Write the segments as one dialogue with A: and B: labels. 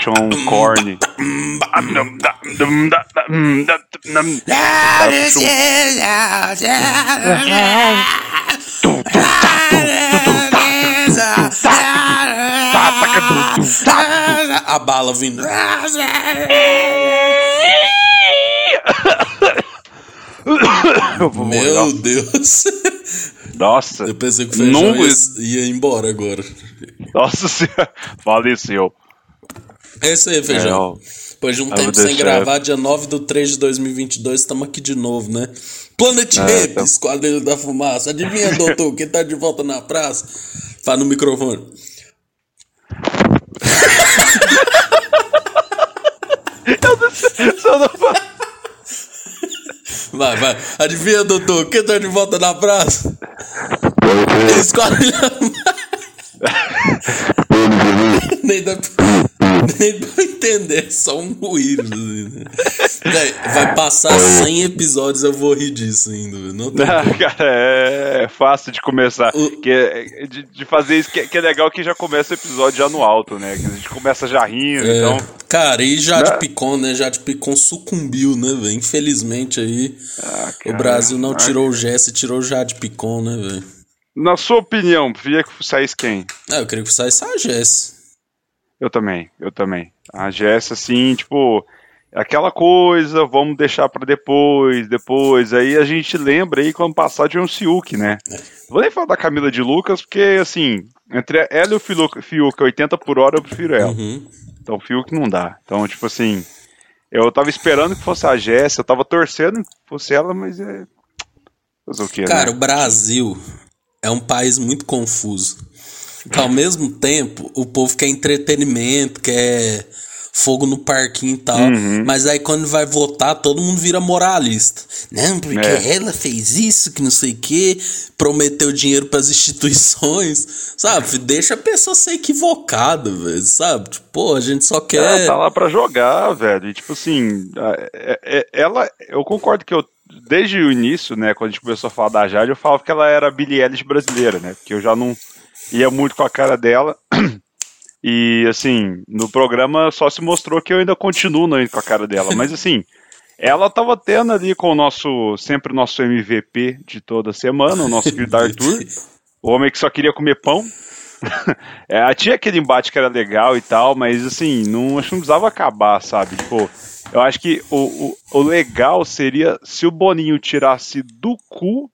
A: chama um corne.
B: A bala vindo. Meu Deus.
A: Nossa.
B: Eu pensei que o feijão
A: Não,
B: ia, ia embora agora.
A: Nossa senhora. Faleceu.
B: É isso aí, feijão.
A: É.
B: Depois de um
A: Eu
B: tempo sem gravar, dia 9 de 3 de 2022, estamos aqui de novo, né? Planet
A: É,
B: Ramp,
A: tá.
B: Esquadrilha da Fumaça. Adivinha, doutor, quem tá de volta na praça? Fala no microfone.
A: Só não-
B: Vai, vai. Adivinha, doutor, quem tá de volta na praça? Esquadrilha Nem dá pra... Nem dá pra entender, é só um ruído. assim, vai passar 100 episódios, eu vou rir disso ainda. Não
A: Ah, Cara, é fácil de começar.
B: O-
A: Que é- de, de fazer isso, que, é- que é legal que já começa o episódio já no alto, né? Que a gente começa já rindo,
B: É,
A: então.
B: Cara, e Jade
A: Né?
B: Picon, né? Jade Picon sucumbiu, né, velho? Infelizmente aí,
A: Ah,
B: o
A: cara,
B: Brasil não tirou o Jesse, tirou o Jade Picon, né, velho?
A: Na sua opinião, preferia que saísse quem?
B: Ah, eu queria que saísse a Jess.
A: Eu também, eu também. A Jess, assim, tipo, aquela coisa, vamos deixar pra depois, depois. Aí a gente lembra aí quando passar de um Fiuk, né?
B: É.
A: Vou nem falar da Camila de Lucas, porque, assim, entre ela e o Fiuk, Fiuk 80 por hora, eu prefiro ela.
B: Uhum.
A: Então, Fiuk não dá. Então, tipo assim, eu tava esperando que fosse a Jess, eu tava torcendo que fosse ela, mas é. Fazer o quê,
B: Cara,
A: né?
B: o Brasil é um país muito confuso. Que ao mesmo tempo, o povo quer entretenimento, quer fogo no parquinho e tal.
A: Uhum.
B: Mas aí quando vai votar, todo mundo vira moralista. Não, porque
A: É.
B: ela fez isso, que não sei o quê, prometeu dinheiro pras instituições. Sabe? Deixa a pessoa ser equivocada, velho. Sabe? Tipo, pô, a gente só
A: Ela
B: quer.
A: tá lá pra jogar, velho. E tipo assim, é- é- ela. Eu concordo que eu. Desde o início, né, quando a gente começou a falar da Jade, eu falava que ela era a Billie Eilish brasileira, né? Porque eu já não ia muito com a cara dela. E assim, no programa só se mostrou que eu ainda continuo não indo com a cara dela. Mas assim, ela tava tendo ali com o nosso. Sempre o nosso MVP de toda semana, o nosso querido Arthur. O homem que só queria comer pão. É, tinha aquele embate que era legal e tal, mas assim, não, acho que não precisava acabar, sabe? Tipo, eu acho que o, o, o legal seria se o Boninho tirasse do cu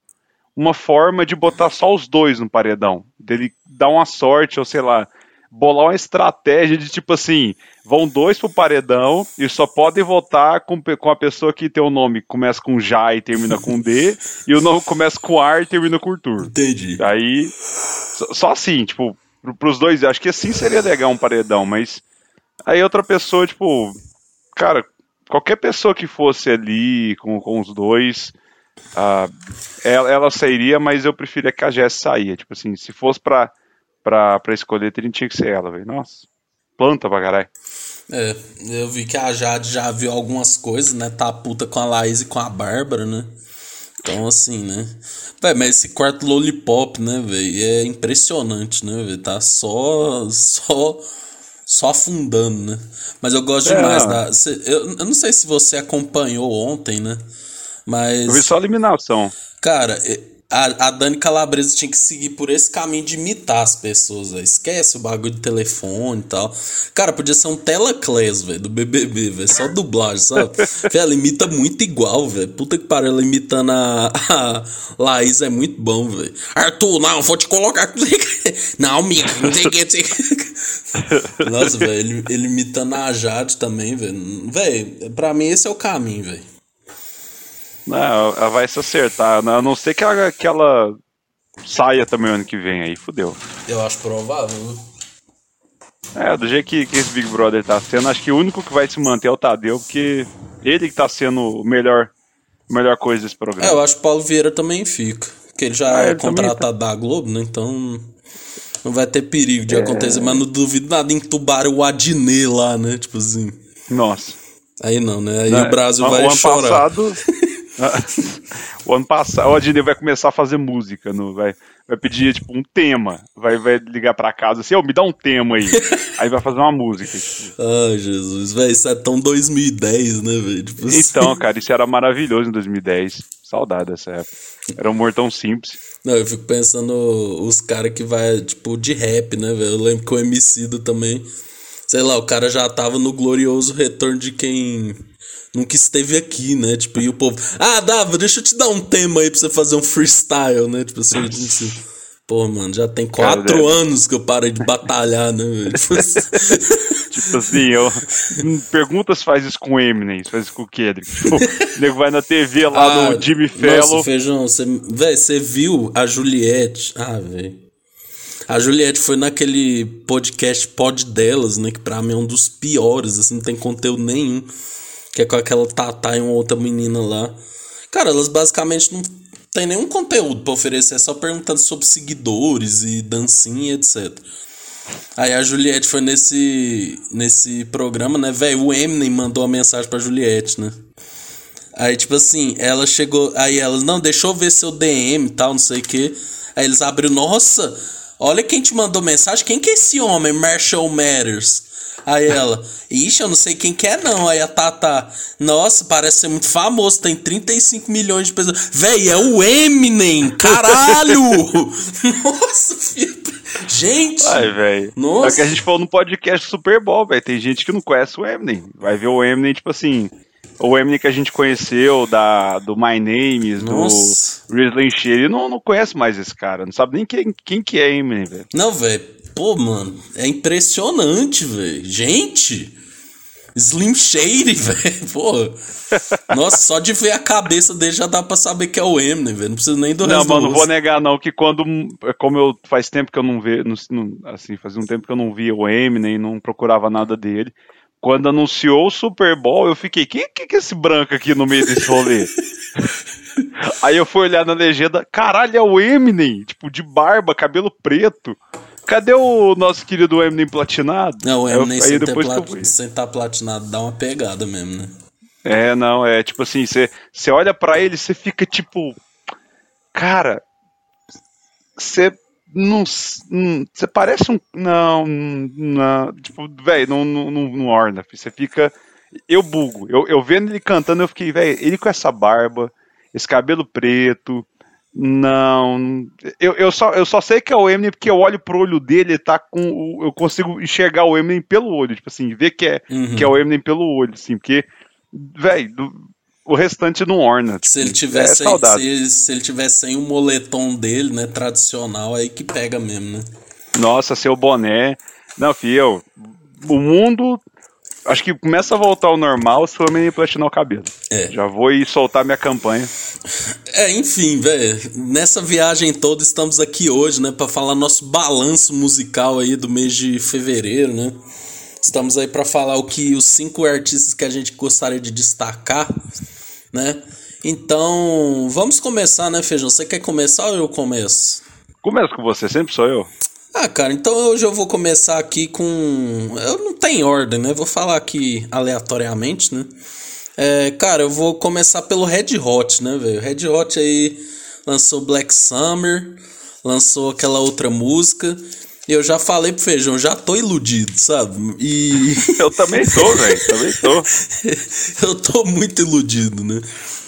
A: uma forma de botar só os dois no paredão. Dele dar uma sorte, ou sei lá, bolar uma estratégia de tipo assim: vão dois pro paredão e só podem votar com, com a pessoa que tem o nome começa com Já e termina com D, e o nome começa com Ar e termina com Arthur.
B: Entendi.
A: Aí, só, só assim, tipo, pro, pros dois, acho que assim seria legal um paredão, mas aí outra pessoa, tipo, cara, qualquer pessoa que fosse ali com, com os dois, ah, ela, ela sairia, mas eu preferia que a Jess saía. Tipo assim, se fosse pra, pra, pra escolher, teria que ser ela, velho. Nossa, planta pra caralho.
B: É, eu vi que a Jade já viu algumas coisas, né? Tá puta com a Laís e com a Bárbara, né? Então, assim, né? Véi, mas esse quarto Lollipop, né, velho? É impressionante, né, velho? Tá só. Só. Só afundando, né? Mas eu gosto
A: É.
B: demais da. cê- eu, eu não sei se você acompanhou ontem, né? Mas.
A: Eu vi só a eliminação.
B: Cara, a, a Dani Calabresa tinha que seguir por esse caminho de imitar as pessoas, velho. Esquece o bagulho de telefone e tal. Cara, podia ser um Telaclass, velho, do BBB, velho. Só dublagem, sabe? Véi, ela imita muito igual, velho. Puta que pariu, ela imitando a, a Laís é muito bom, velho. Arthur, não, vou te colocar. Não, Mica, não o que. Nossa, velho, ele, ele imitando a Jade também, velho. Velho, pra mim esse é o caminho, velho.
A: Não, ela vai se acertar. A não ser que ela, que ela saia também ano que vem aí, fudeu.
B: Eu acho provável?
A: É, do jeito que, que esse Big Brother tá sendo, acho que o único que vai se manter é o Tadeu, porque ele que tá sendo o melhor, a melhor coisa desse programa.
B: É, eu acho que o Paulo Vieira também fica. Porque ele já
A: Ah,
B: é
A: ele também
B: contratado da Globo, né? Então não vai ter perigo
A: É.
B: de acontecer. Mas não duvido nada entubarem o Adnet lá, né? Tipo assim.
A: Nossa.
B: Aí não, né? Aí
A: Né,
B: o Brasil
A: o
B: vai
A: ano
B: chorar.
A: Passado, o ano passado, o Disney vai começar a fazer música, no, vai, vai pedir tipo um tema, vai, vai ligar pra casa assim, ô, oh, me dá um tema aí. aí vai fazer uma música. Tipo.
B: Ai, Jesus, velho, isso é tão 2010, né, velho? Tipo
A: assim. então, cara, isso era maravilhoso em 2010. Saudade dessa época. Era um humor tão simples.
B: Não, eu fico pensando os caras que vai, tipo, de rap, né, velho? Eu lembro que o Emicida também, sei lá, o cara já tava no glorioso retorno de quem nunca esteve aqui, né? Tipo, e o povo, ah, Dava, deixa eu te dar um tema aí pra você fazer um freestyle, né? Tipo assim, assim pô, mano, já tem quatro Cara, anos que eu parei de batalhar, né?
A: tipo assim, eu, perguntas faz isso com o Eminem, faz isso com o Kendrick. Tipo, o nego vai na TV lá ah, no Jimmy Fallon. Nossa,
B: Feijão, você, véio, você viu a Juliette? Ah, velho. A Juliette foi naquele podcast Pod Delas, né? Que pra mim é um dos piores, assim, não tem conteúdo nenhum que é com aquela Tata e uma outra menina lá. Cara, elas basicamente não tem nenhum conteúdo para oferecer, é só perguntando sobre seguidores e dancinha, etc. Aí a Juliette foi nesse nesse programa, né, velho? O Eminem mandou uma mensagem pra Juliette, né? Aí, tipo assim, ela chegou. Aí ela, não, deixa eu ver seu DM e tal, não sei o que. Aí eles abriram, nossa, olha quem te mandou mensagem. Quem que é esse homem, Marshall Matters? Aí ela, ixi, eu não sei quem que é não. Aí a Tata, nossa, parece ser muito famoso, tem 35 milhões de pessoas. Véi, é o Eminem, caralho! nossa, filho. Gente!
A: Ai, velho. Nossa. É que a gente falou no podcast Super Bowl, velho. Tem gente que não conhece o Eminem. Vai ver o Eminem, tipo assim. O Eminem que a gente conheceu da, do My Names, Nossa. do Risley Shea, não, não conhece mais esse cara. Não sabe nem quem, quem que é Eminem, velho.
B: Não, velho. Pô, mano, é impressionante, velho. Gente! Slim Shady, velho. Pô. Nossa, só de ver a cabeça dele já dá pra saber que é o Eminem, velho. Não precisa nem do
A: Não, mano, não vou negar, não, que quando. Como eu. Faz tempo que eu não vejo. Assim, fazia um tempo que eu não via o Eminem, não procurava nada dele. Quando anunciou o Super Bowl, eu fiquei, quem que, que é esse branco aqui no meio desse rolê? Aí eu fui olhar na legenda, caralho, é o Eminem, tipo, de barba, cabelo preto. Cadê o nosso querido Eminem platinado?
B: Não, o Eminem eu, sem, depois plat... sem tá platinado dá uma pegada mesmo, né?
A: É, não, é tipo assim, você olha para ele, você fica tipo. Cara, você não. Você parece um. Não, não tipo, velho, não, não, não, não orna. Você fica. Eu bugo. Eu, eu vendo ele cantando, eu fiquei, velho, ele com essa barba, esse cabelo preto, não, eu, eu, só, eu só sei que é o Eminem porque eu olho pro olho dele, tá com. Eu consigo enxergar o Eminem pelo olho, tipo assim, ver que é, uhum. que é o Eminem pelo olho, assim, porque, velho, o restante não orna.
B: Tipo, se ele tivesse é se, se, ele tivesse sem o moletom dele, né, tradicional, aí que pega mesmo, né?
A: Nossa, seu boné. Não, filho, o mundo acho que começa a voltar ao normal se o Eminem platinar o cabelo. É. Já vou ir soltar minha campanha.
B: É, enfim, velho. Nessa viagem toda estamos aqui hoje, né, para falar nosso balanço musical aí do mês de fevereiro, né? Estamos aí para falar o que os cinco artistas que a gente gostaria de destacar, né? Então, vamos começar, né, Feijão? Você quer começar ou eu começo?
A: Começo com você, sempre sou eu.
B: Ah, cara, então hoje eu vou começar aqui com. Eu não tenho ordem, né? Vou falar aqui aleatoriamente, né? É, cara, eu vou começar pelo Red Hot, né, velho? Red Hot aí lançou Black Summer, lançou aquela outra música. E eu já falei pro Feijão, já tô iludido, sabe? E.
A: eu também tô, velho, também tô.
B: eu tô muito iludido, né?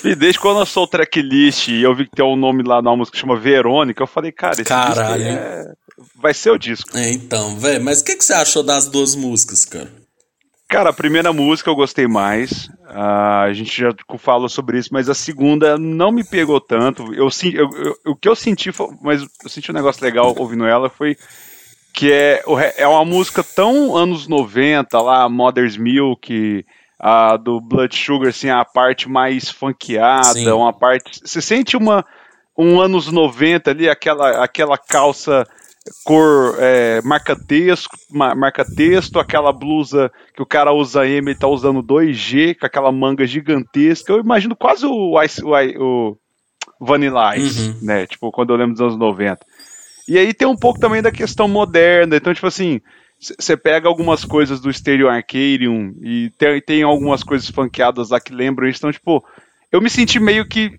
A: E desde quando sou o tracklist e eu vi que tem um nome lá na música que chama Verônica, eu falei, cara, esse
B: Caralho. é
A: vai ser o disco.
B: É, então, velho, mas o que, que você achou das duas músicas, cara?
A: Cara, a primeira música eu gostei mais. Uh, a gente já falou sobre isso, mas a segunda não me pegou tanto. Eu, eu, eu, o que eu senti, foi, mas eu senti um negócio legal ouvindo ela foi que é, é uma música tão anos 90, lá, Mother's Milk, a do Blood Sugar, assim, a parte mais funkeada, Sim. uma parte. Você sente uma um anos 90 ali, aquela, aquela calça cor é, marca texto, marca texto, aquela blusa que o cara usa M, ele tá usando 2G, com aquela manga gigantesca. Eu imagino quase o, Ice, o, o Vanilla Ice, uhum. né? Tipo, quando eu lembro dos anos 90. E aí tem um pouco também da questão moderna. Então, tipo assim, você pega algumas coisas do Stereo Arcadium e tem, tem algumas coisas funkeadas lá que lembram isso. Então, tipo, eu me senti meio que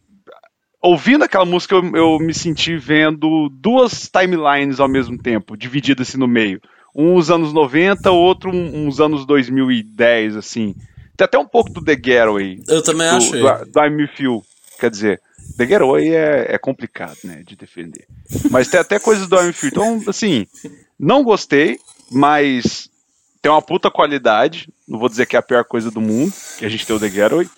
A: ouvindo aquela música, eu, eu, me senti vendo duas timelines ao mesmo tempo, divididas assim no meio. Um os anos 90, outro uns anos 2010, assim. Tem até um pouco do The Getaway.
B: Eu também
A: do,
B: achei.
A: Do, do I'm With You. Quer dizer, The Getaway é, é complicado, né, de defender. Mas tem até coisas do I'm You. Então, assim, não gostei, mas tem uma puta qualidade. Não vou dizer que é a pior coisa do mundo, que a gente tem o The Getaway.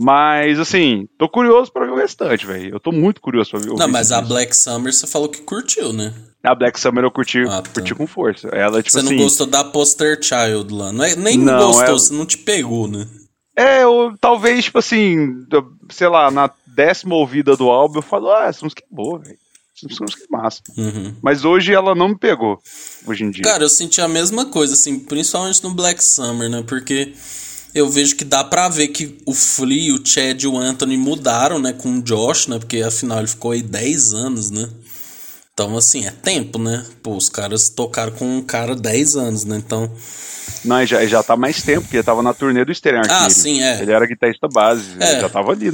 A: Mas, assim, tô curioso pra ver o restante, velho. Eu tô muito curioso pra ver o
B: Não, mas a Black Summer você falou que curtiu, né?
A: A Black Summer eu curti, ah, tá. curti com força. Ela, tipo
B: você não
A: assim,
B: gostou da Poster Child lá. Não é, nem não, gostou, é... você não te pegou, né?
A: É, eu, talvez, tipo assim, sei lá, na décima ouvida do álbum eu falo, ah, essa música é boa, velho. Essa música é massa.
B: Uhum.
A: Mas hoje ela não me pegou, hoje em dia.
B: Cara, eu senti a mesma coisa, assim, principalmente no Black Summer, né? Porque eu vejo que dá pra ver que o Flea, o Chad e o Anthony mudaram, né, com o Josh, né, porque afinal ele ficou aí 10 anos, né. Então, assim, é tempo, né? Pô, os caras tocaram com um cara 10 anos, né? Então.
A: Não, já, já tá mais tempo, porque ele tava na turnê do Stereo
B: Ah, sim, é.
A: Ele era guitarrista base, é. já tava ali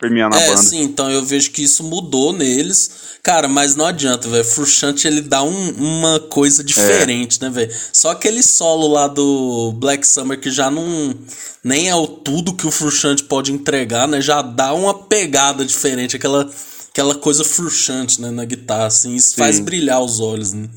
A: na, premiando
B: é,
A: banda.
B: sim, então eu vejo que isso mudou neles. Cara, mas não adianta, velho. Frusciante ele dá um, uma coisa diferente, é. né, velho? Só aquele solo lá do Black Summer que já não. Nem é o tudo que o Frusciante pode entregar, né? Já dá uma pegada diferente, aquela aquela coisa frustrante, né, na guitarra, assim, isso Sim. faz brilhar os olhos, né?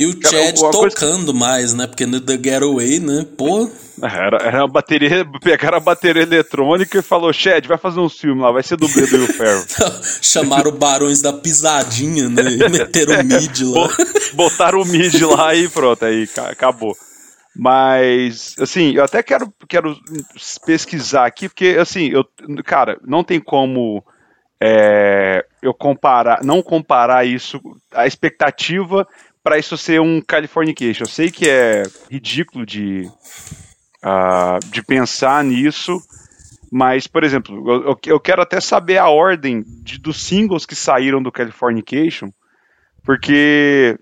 B: E o Chad tocando coisa... mais, né? Porque no The Getaway, né? Pô.
A: Era, era a bateria, pegaram a bateria eletrônica e falou: Chad, vai fazer um filme lá, vai ser dublê do Will Ferrell.
B: Chamaram Barões da Pisadinha, né? E meteram o mid lá.
A: Botaram o mid lá e pronto, aí acabou. Mas, assim, eu até quero, quero pesquisar aqui, porque, assim, eu, cara, não tem como é, eu comparar, não comparar isso, a expectativa para isso ser um Californication. Eu sei que é ridículo de, uh, de pensar nisso, mas, por exemplo, eu, eu quero até saber a ordem de, dos singles que saíram do Californication, porque,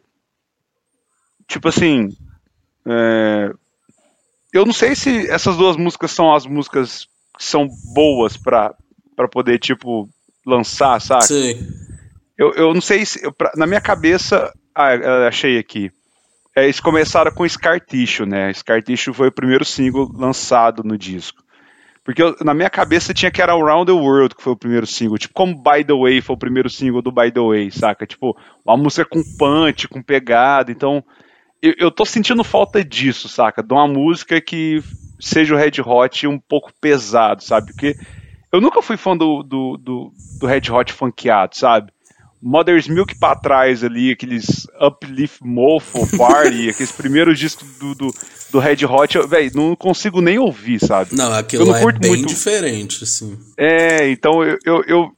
A: tipo assim, é, eu não sei se essas duas músicas são as músicas que são boas para poder, tipo, lançar, sabe?
B: Sim.
A: Eu, eu não sei se. Eu, pra, na minha cabeça. Ah, achei aqui. É, eles começaram com Scar Tissue, né? Scar Tissue foi o primeiro single lançado no disco. Porque eu, na minha cabeça tinha que era Around the World, que foi o primeiro single. Tipo, como By the Way foi o primeiro single do By the Way, saca? Tipo, uma música com punch, com pegada. Então, eu, eu tô sentindo falta disso, saca? De uma música que seja o Red Hot um pouco pesado, sabe? Porque eu nunca fui fã do, do, do, do Red Hot funkeado, sabe? Mother's Milk pra trás ali, aqueles Uplift Mofo Party, aqueles primeiros discos do, do, do Red Hot, velho, não consigo nem ouvir, sabe?
B: Não, aquilo não é bem muito... diferente, assim.
A: É, então eu, eu, eu,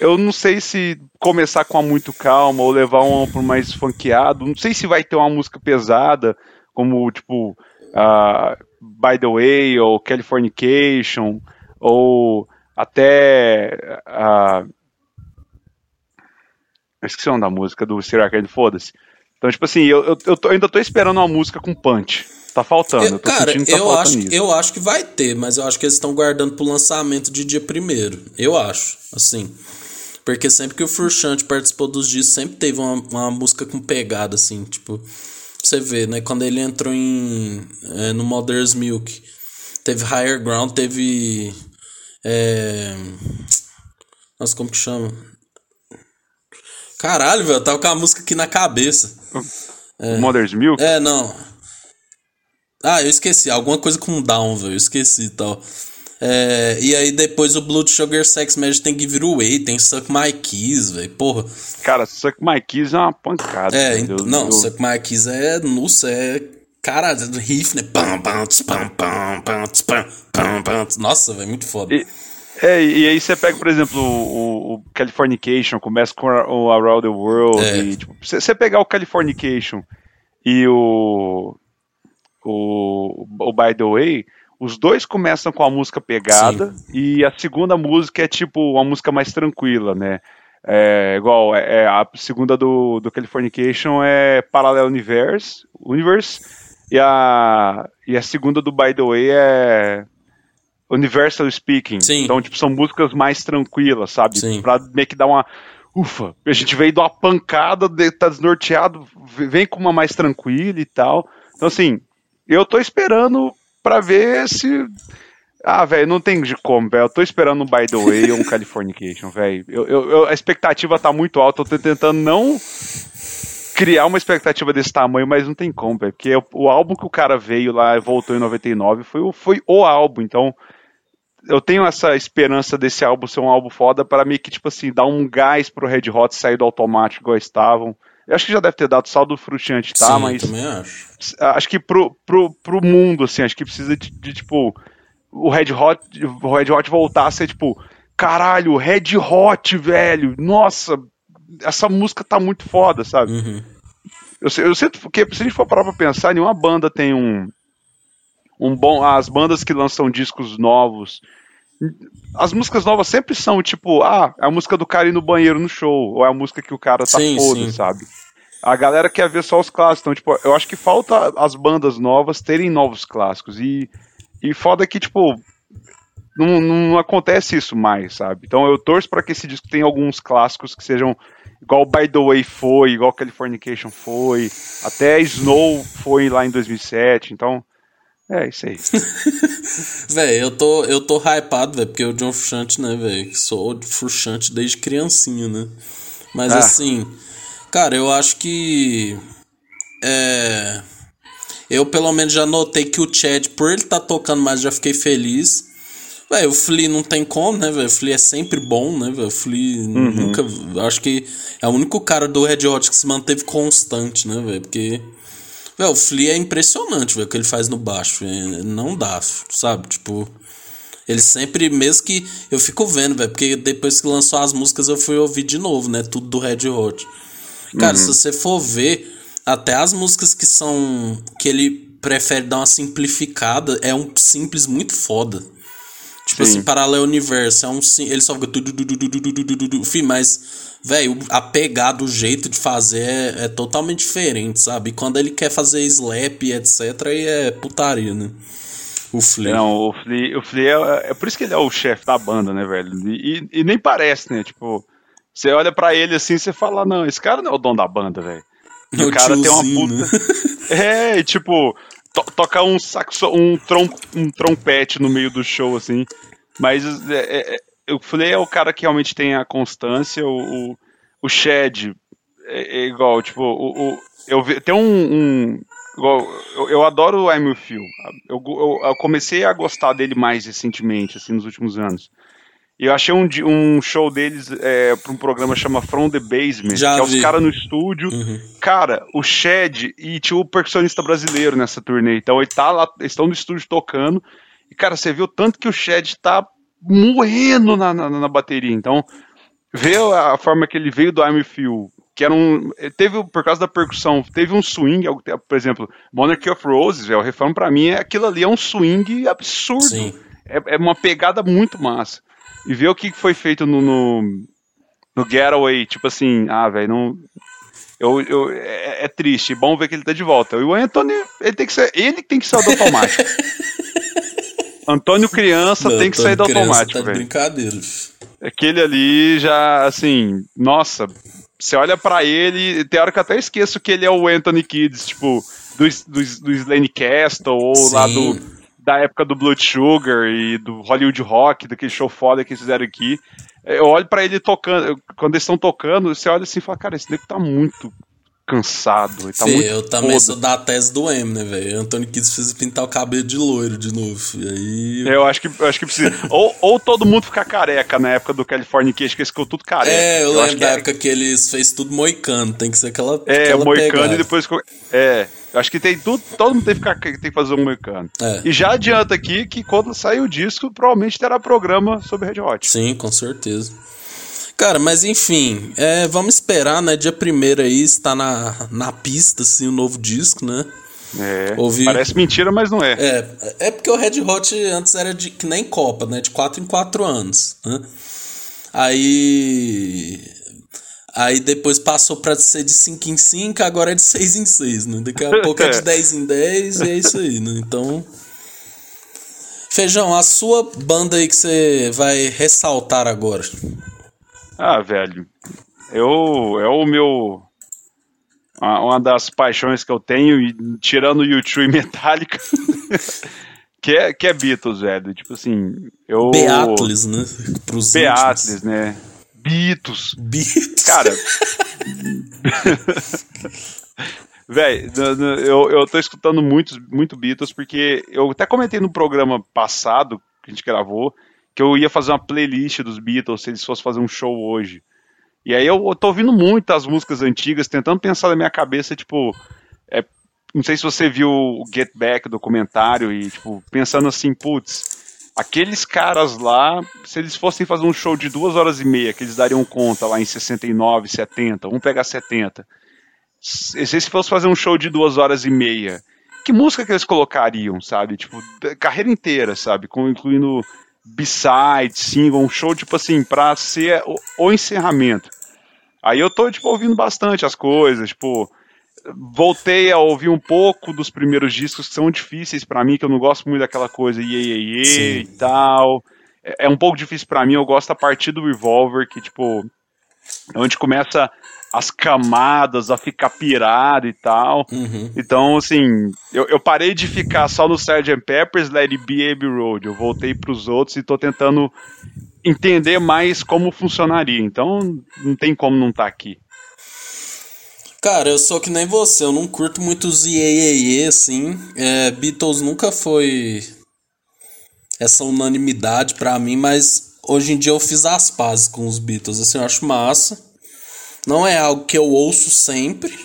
A: eu, não sei se começar com a muito calma ou levar um por mais funkeado, não sei se vai ter uma música pesada, como, tipo, uh, By The Way ou Californication, ou até a. Eu esqueci o nome da música do Serial Arcade, foda-se. Então, tipo assim, eu, eu, eu, tô, eu, ainda tô esperando uma música com punch. Tá faltando. Eu,
B: cara,
A: tá
B: eu, acho, isso. eu acho que vai ter, mas eu acho que eles estão guardando pro lançamento de dia primeiro. Eu acho, assim. Porque sempre que o Frusciante participou dos dias, sempre teve uma, uma música com pegada, assim, tipo. Você vê, né? Quando ele entrou em. É, no Mother's Milk, teve Higher Ground, teve é... Nossa, como que chama? Caralho, velho, eu tava com a música aqui na cabeça.
A: É... Mother's Milk?
B: É, não. Ah, eu esqueci. Alguma coisa com down, velho. Eu esqueci e tal. É, e aí depois o Blood Sugar Sex Magic tem Give It Away, tem Suck My Keys, velho. Porra.
A: Cara, Suck My Keys é uma pancada.
B: É, então, não, eu... Suck My Keys é. Nossa, é. Cara, riff, né? Pam, pam, pam, pam, pam, pam, nossa, velho, muito foda.
A: E, é, e aí você pega, por exemplo, o, o Californication, começa com o Around the World. É. E, tipo, você pegar o Californication e o, o, o By the Way, os dois começam com a música pegada Sim. e a segunda música é tipo uma música mais tranquila, né? É, igual, é, é, a segunda do, do Californication é Parallel Universe, Universe e, a, e a segunda do By the Way é Universal Speaking.
B: Sim.
A: Então, tipo, são músicas mais tranquilas, sabe?
B: Sim.
A: Pra meio que dar uma. Ufa, a gente veio de uma pancada, de, tá desnorteado, vem com uma mais tranquila e tal. Então, assim, eu tô esperando pra ver se. Ah, velho, não tem de como, velho. Eu tô esperando um By the Way ou um Californication, velho. Eu, eu, eu- a expectativa tá muito alta, eu tô tentando não criar uma expectativa desse tamanho, mas não tem como, velho. Porque o, o álbum que o cara veio lá e voltou em 99 foi, o- foi o álbum, então eu tenho essa esperança desse álbum ser um álbum foda para meio que, tipo assim, dar um gás pro Red Hot sair do automático igual estavam. Eu acho que já deve ter dado só do Frustrante, tá?
B: Sim,
A: mas
B: também acho.
A: acho que pro, pro, pro mundo, assim, acho que precisa de, de, tipo, o Red Hot, o Red Hot voltar a ser, tipo, caralho, Red Hot, velho, nossa, essa música tá muito foda, sabe?
B: Uhum.
A: Eu, eu sinto que, se a gente for parar pra pensar, nenhuma banda tem um, um bom. As bandas que lançam discos novos. As músicas novas sempre são tipo, ah, é a música do cara ir no banheiro no show, ou é a música que o cara tá
B: Sim,
A: foda,
B: sim.
A: sabe? A galera quer ver só os clássicos, então, tipo, eu acho que falta as bandas novas terem novos clássicos. E, e foda que, tipo, não, não acontece isso mais, sabe? Então eu torço pra que esse disco tenha alguns clássicos que sejam igual By the Way foi, igual Californication foi, até Snow foi lá em 2007, então é isso aí.
B: Véi, eu tô, eu tô hypado, velho, porque o John Frusciante, né, velho, sou Frusciante desde criancinha, né? Mas
A: Ah.
B: assim, cara, eu acho que. É. Eu pelo menos já notei que o Chad, por ele tá tocando mais, já fiquei feliz. Véi, o Flea não tem como, né, velho? O Flea é sempre bom, né, velho? O Flea nunca. Acho que é o único cara do Red Hot que se manteve constante, né, velho? Porque. Véi, o Flea é impressionante, velho, o que ele faz no baixo. Não dá, sabe? Tipo. Ele sempre, mesmo que. Eu fico vendo, velho, porque depois que lançou as músicas eu fui ouvir de novo, né? Tudo do Red Hot. Cara, se você for ver, até as músicas que são. que ele prefere dar uma simplificada, é um simples muito foda. Tipo
A: Sim.
B: assim, paralelo universo. É um sim. Ele só fica. Du, du, du, Fim, mas, velho, a pegada, o jeito de fazer é, é, totalmente diferente, sabe? Quando ele quer fazer slap, etc., aí é putaria, né? O Flea.
A: Não, o Flea, o Flea é, é por isso que ele é o chefe da banda, né, velho? E, e, e nem parece, né? Tipo, você olha para ele assim e você fala: não, esse cara não é o dono da banda, velho. O cara tiozinho, tem uma puta. Né? É, e tipo, to- tocar um saxo, um, trom, um trompete no meio do show, assim. Mas é, é, é, o Flea é o cara que realmente tem a constância, o, o, o Shed é, é igual, tipo, o, o- eu ve- tem um. um- igual, eu, eu adoro o I'm With. Eu, eu, eu comecei a gostar dele mais recentemente, assim, nos últimos anos. E eu achei um, um show deles é, para um programa chama From the Basement,
B: Já
A: que é os caras no estúdio.
B: Uhum.
A: Cara, o Shed e tinha o percussionista brasileiro nessa turnê. Então ele tá lá, eles estão no estúdio tocando. E, cara, você viu tanto que o Shed tá morrendo na, na, na bateria. Então, vê a forma que ele veio do I'm You, que era um. Teve, por causa da percussão, teve um swing, por exemplo, Monarchy of Roses, velho, o refrão pra mim é aquilo ali, é um swing absurdo. É, é uma pegada muito massa. E ver o que foi feito no, no, no Getaway, tipo assim, ah, velho, não. Eu, eu, é, é triste, bom ver que ele tá de volta. E o Anthony, ele tem que ser, ele tem que sair do automático. Antônio criança
B: Não,
A: tem que
B: tô
A: sair do automático,
B: Tá
A: velho.
B: brincadeira.
A: Aquele ali já, assim, nossa, você olha pra ele, tem hora que eu até esqueço que ele é o Anthony Kids, tipo, do, do, do Slane Castle, ou
B: Sim.
A: lá do, da época do Blood Sugar e do Hollywood Rock, daquele show foda que eles fizeram aqui. Eu olho pra ele tocando, eu- quando eles estão tocando, você olha assim e fala, cara, esse nego tá muito cansado, tá
B: Fê,
A: muito
B: eu também
A: foda.
B: sou da tese do M, né, velho? Antônio Kids fez pintar o cabelo de loiro de novo. E aí.
A: Eu acho que, eu acho que precisa. ou, ou todo mundo ficar careca na época do California Cage, que eles ficou tudo careca.
B: É, eu,
A: acho
B: lembro
A: que
B: da
A: é-
B: época que eles fez tudo moicano. Tem que ser aquela.
A: É,
B: aquela
A: moicano
B: pegada.
A: e depois. É, eu acho que tem tudo. Todo mundo tem que, ficar, tem que fazer um moicano.
B: É.
A: E já adianta aqui que quando sair o disco, provavelmente terá programa sobre Red Hot.
B: Sim, com certeza. Cara, mas enfim, é, vamos esperar, né? Dia 1 aí está na, na pista, assim, o novo disco, né?
A: É,
B: Ouvi-
A: Parece mentira, mas não é.
B: É, é porque o Red Hot antes era de que nem Copa, né? De 4 em 4 anos. Né? Aí. Aí depois passou pra ser de 5 em 5, agora é de 6 em 6, né? Daqui a pouco é de 10 em 10 e é isso aí, né? Então. Feijão, a sua banda aí que você vai ressaltar agora.
A: Ah, velho. Eu, é o meu. Uma das paixões que eu tenho, tirando o YouTube e Metallica, que, é, que é Beatles, velho. Tipo assim, eu.
B: Beatles, né?
A: Pros Beatles, né? Beatles.
B: Beatles.
A: Cara. Véi, eu, eu tô escutando muitos, muito Beatles porque eu até comentei no programa passado que a gente gravou que eu ia fazer uma playlist dos Beatles se eles fossem fazer um show hoje. E aí eu, eu tô ouvindo muitas músicas antigas, tentando pensar na minha cabeça, tipo, é, não sei se você viu o Get Back documentário e, tipo, pensando assim, putz, aqueles caras lá, se eles fossem fazer um show de duas horas e meia, que eles dariam conta lá em 69, 70, vamos pegar 70 se se fosse fazer um show de duas horas e meia, que música que eles colocariam, sabe? Tipo, carreira inteira, sabe? Com, incluindo b-side, single, um show, tipo assim, pra ser o, o, encerramento. Aí eu tô, tipo, ouvindo bastante as coisas, tipo, voltei a ouvir um pouco dos primeiros discos que são difíceis para mim, que eu não gosto muito daquela coisa iê, iê, iê e tal. É, é um pouco difícil para mim, eu gosto a partir do Revolver, que, tipo, é onde começa as camadas, a ficar pirado e tal.
B: Uhum.
A: Então, assim, eu, eu, parei de ficar só no Sgt. Peppers, Let It Be Abbey Road. Eu voltei pros outros e tô tentando entender mais como funcionaria. Então, não tem como não estar tá aqui.
B: Cara, eu sou que nem você, eu não curto muito os iê, assim. É, Beatles nunca foi essa unanimidade para mim, mas hoje em dia eu fiz as pazes com os Beatles, assim, eu acho massa. Não é algo que eu ouço sempre,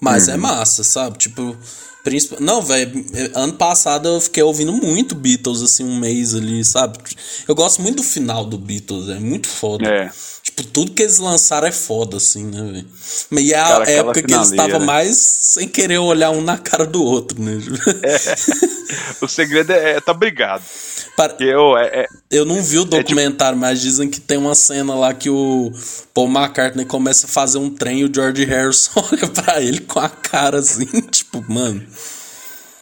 B: mas é é massa, sabe? Tipo, principal... não, velho, ano passado eu fiquei ouvindo muito Beatles, assim, um mês ali, sabe? Eu gosto muito do final do Beatles, é muito foda.
A: É.
B: Tipo, tudo que eles lançaram é foda, assim, né, velho? E é a cara, época que eles estavam mais sem querer olhar um na cara do outro, né?
A: É. O segredo é, é tá brigado.
B: Para...
A: Eu, é, é,
B: eu não vi o documentário, tipo... mas dizem que tem uma cena lá que o Paul McCartney começa a fazer um trem e o George Harrison olha pra ele com a cara assim, tipo, mano.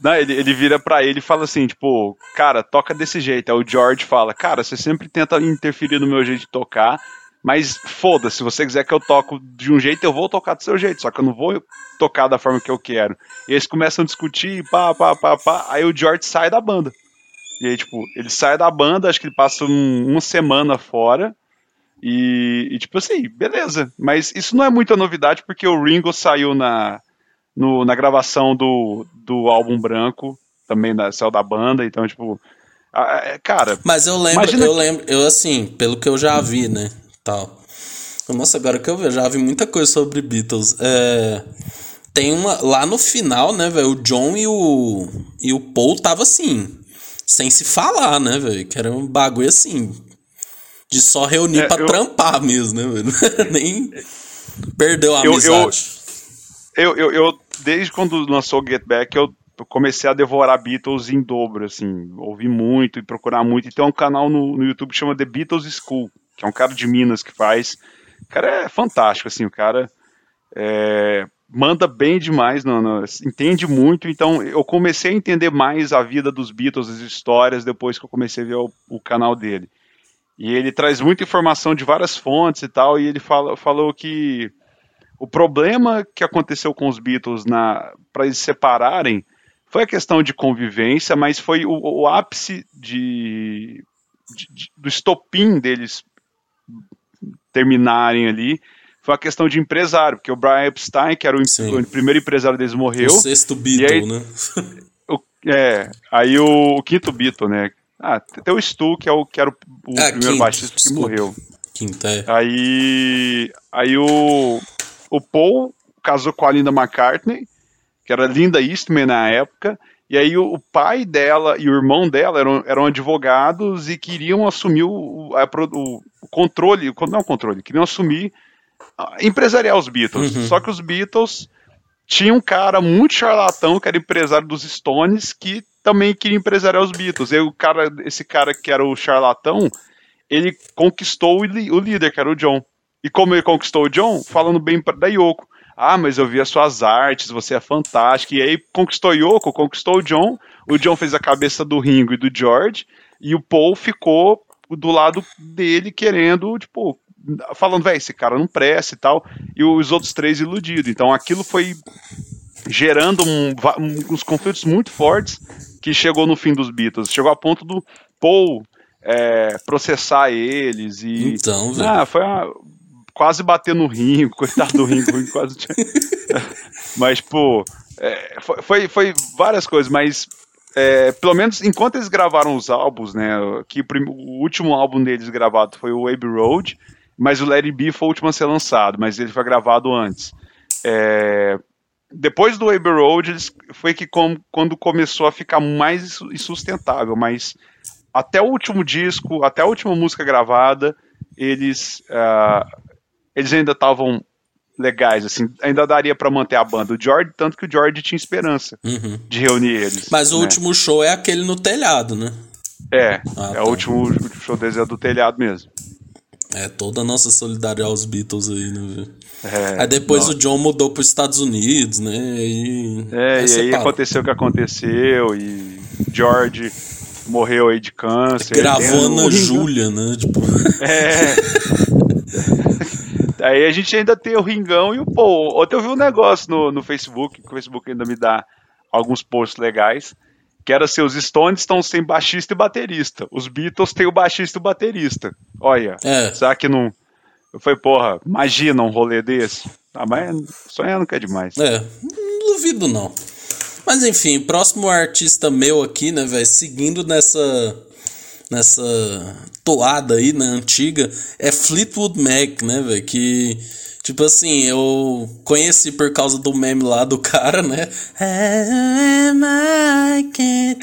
A: Não, ele, ele vira pra ele e fala assim, tipo, cara, toca desse jeito. Aí o George fala, cara, você sempre tenta interferir no meu jeito de tocar, mas foda-se, se você quiser que eu toco de um jeito, eu vou tocar do seu jeito, só que eu não vou tocar da forma que eu quero. E eles começam a discutir, pá, pá, pá, pá, aí o George sai da banda. E aí, tipo, ele sai da banda, acho que ele passa um, uma semana fora. E, e, tipo assim, beleza. Mas isso não é muita novidade, porque o Ringo saiu na, no, na gravação do, do álbum branco, também da, saiu da banda, então, tipo. Cara.
B: Mas eu lembro, imagina... eu lembro, eu assim, pelo que eu já vi, né? Tal. Nossa, agora que eu vejo, já vi muita coisa sobre Beatles. É, tem uma. Lá no final, né, velho? O John e o, e o Paul tava assim sem se falar, né, velho? Que era um bagulho assim. De só reunir é, pra eu... trampar mesmo, né, velho? Nem perdeu a amizade.
A: Eu, eu, eu, desde quando lançou Get Back, eu comecei a devorar Beatles em dobro, assim. Ouvi muito e procurar muito. E tem um canal no, no YouTube que chama The Beatles School, que é um cara de Minas que faz. O cara é fantástico, assim. O cara é, manda bem demais, não, não, entende muito. Então eu comecei a entender mais a vida dos Beatles, as histórias, depois que eu comecei a ver o, o canal dele. E ele traz muita informação de várias fontes e tal, e ele fala, falou que o problema que aconteceu com os Beatles para eles separarem foi a questão de convivência, mas foi o, o ápice de, de, de, do estopim deles terminarem ali foi uma questão de empresário, porque o Brian Epstein, que era o, o primeiro empresário deles, morreu. O
B: sexto Beatle, aí, né?
A: o, é, aí o, o, quinto Beatle, né? Ah, tem o Stu, que, é o, que era o, ah, primeiro quinto, baixista que desculpa. morreu.
B: Quinto, é.
A: Aí, aí o, o Paul casou com a Linda McCartney, que era Linda Eastman na época, e aí o, pai dela e o irmão dela eram, eram advogados e queriam assumir o, a, o, controle, não o controle, queriam assumir empresariar os Beatles. Uhum. Só que os Beatles tinham um cara muito charlatão, que era empresário dos Stones, que também queria empresariar os Beatles. E o cara, esse cara que era o charlatão, ele conquistou o, o líder, que era o John. E como ele conquistou o John? Falando bem da Yoko. Ah, mas eu vi as suas artes, você é fantástico. E aí conquistou Yoko, conquistou o John, o John fez a cabeça do Ringo e do George, e o Paul ficou do lado dele querendo, tipo, falando, velho, esse cara não presta e tal, e os outros três iludidos. Então aquilo foi gerando um, um, uns conflitos muito fortes que chegou no fim dos Beatles. Chegou a ponto do Paul é, processar eles e.
B: Então, velho.
A: Ah, foi uma, quase bater no Ringo, coitado do Ringo, quase tinha... Mas, pô, é, foi, foi várias coisas, mas é, pelo menos enquanto eles gravaram os álbuns, né? Que o, o, último álbum deles gravado foi o Abbey Road, mas o Larry B foi o último a ser lançado, mas ele foi gravado antes. É, depois do Abbey Road, eles, foi que com, quando começou a ficar mais insustentável, mas até o último disco, até a última música gravada, eles, uh, eles ainda estavam legais, assim, ainda daria para manter a banda. O George, tanto que o George tinha esperança
B: uhum.
A: de reunir eles.
B: Mas o né? último show é aquele no telhado, né?
A: É, ah, é tá. o último, último show deles é do telhado mesmo.
B: É, toda a nossa solidariedade aos Beatles aí, né? É, aí depois nossa. o John mudou para os Estados Unidos, né?
A: E, é, aí e aí aconteceu o que aconteceu, e George morreu aí de câncer.
B: Gravou Ana Júlia, né? Tipo...
A: É. aí a gente ainda tem o Ringão e o Paul. Ontem eu vi um negócio no, no Facebook, que o Facebook ainda me dá alguns posts legais que era ser os Stones estão sem baixista e baterista. Os Beatles têm o baixista e o baterista. Olha,
B: é.
A: será que não. Eu falei, porra, imagina um rolê desse. Ah, mas sonhando que é demais.
B: É, não duvido não. Mas enfim, próximo artista meu aqui, né, velho, seguindo nessa nessa toada aí, né, antiga, é Fleetwood Mac, né, velho, que Tipo assim, eu conheci por causa do meme lá do cara, né?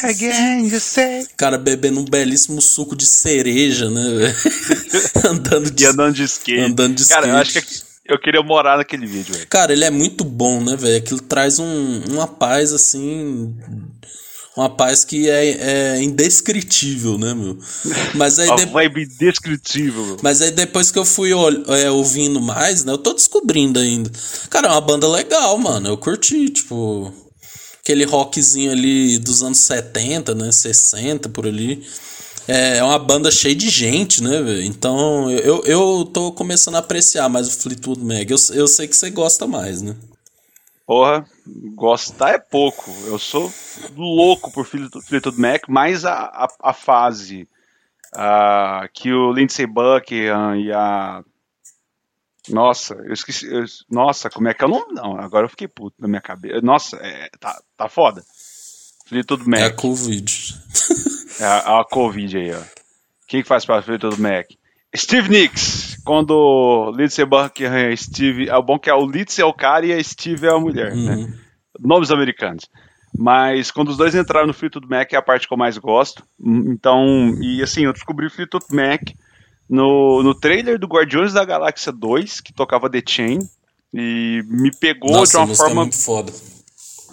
B: Again, you say. Cara bebendo um belíssimo suco de cereja, né?
A: andando de, e andando de skate.
B: Andando de
A: cara, skate. eu acho que eu queria morar naquele vídeo, velho.
B: Cara, ele é muito bom, né, velho? Aquilo traz um, uma paz, assim, uma paz que é, é indescritível, né, meu?
A: Mas aí. de... vibe indescritível.
B: Mas aí depois que eu fui é, ouvindo mais, né? Eu tô descobrindo ainda. Cara, é uma banda legal, mano. Eu curti, tipo. Aquele rockzinho ali dos anos 70, né? 60 por ali. É, é uma banda cheia de gente, né, velho? Então eu, eu tô começando a apreciar mais o Fleetwood Mac. Eu, eu sei que você gosta mais, né?
A: Porra, gostar é pouco. Eu sou louco por Fleetwood Mac, mas a, a, a fase uh, que o Lindsey Buckingham e a. Nossa, eu esqueci. Eu, nossa, como é que é o nome? Não, agora eu fiquei puto na minha cabeça. Nossa, é, tá, tá foda. Fleetwood Mac. É
B: a Covid.
A: é a, a Covid aí, ó. Quem que faz para Fleetwood Mac? Steve Nicks, quando Lindsey Buckingham e Steve. É bom que é o Lindsey é o cara e a Steve é a mulher, né? uhum. né? Nomes americanos. Mas quando os dois entraram no Fleetwood Mac é a parte que eu mais gosto. Então, e assim, eu descobri o Fleetwood Mac no, no trailer do Guardiões da Galáxia 2, que tocava The Chain. E me pegou
B: Nossa,
A: de uma
B: é
A: forma.
B: É muito foda.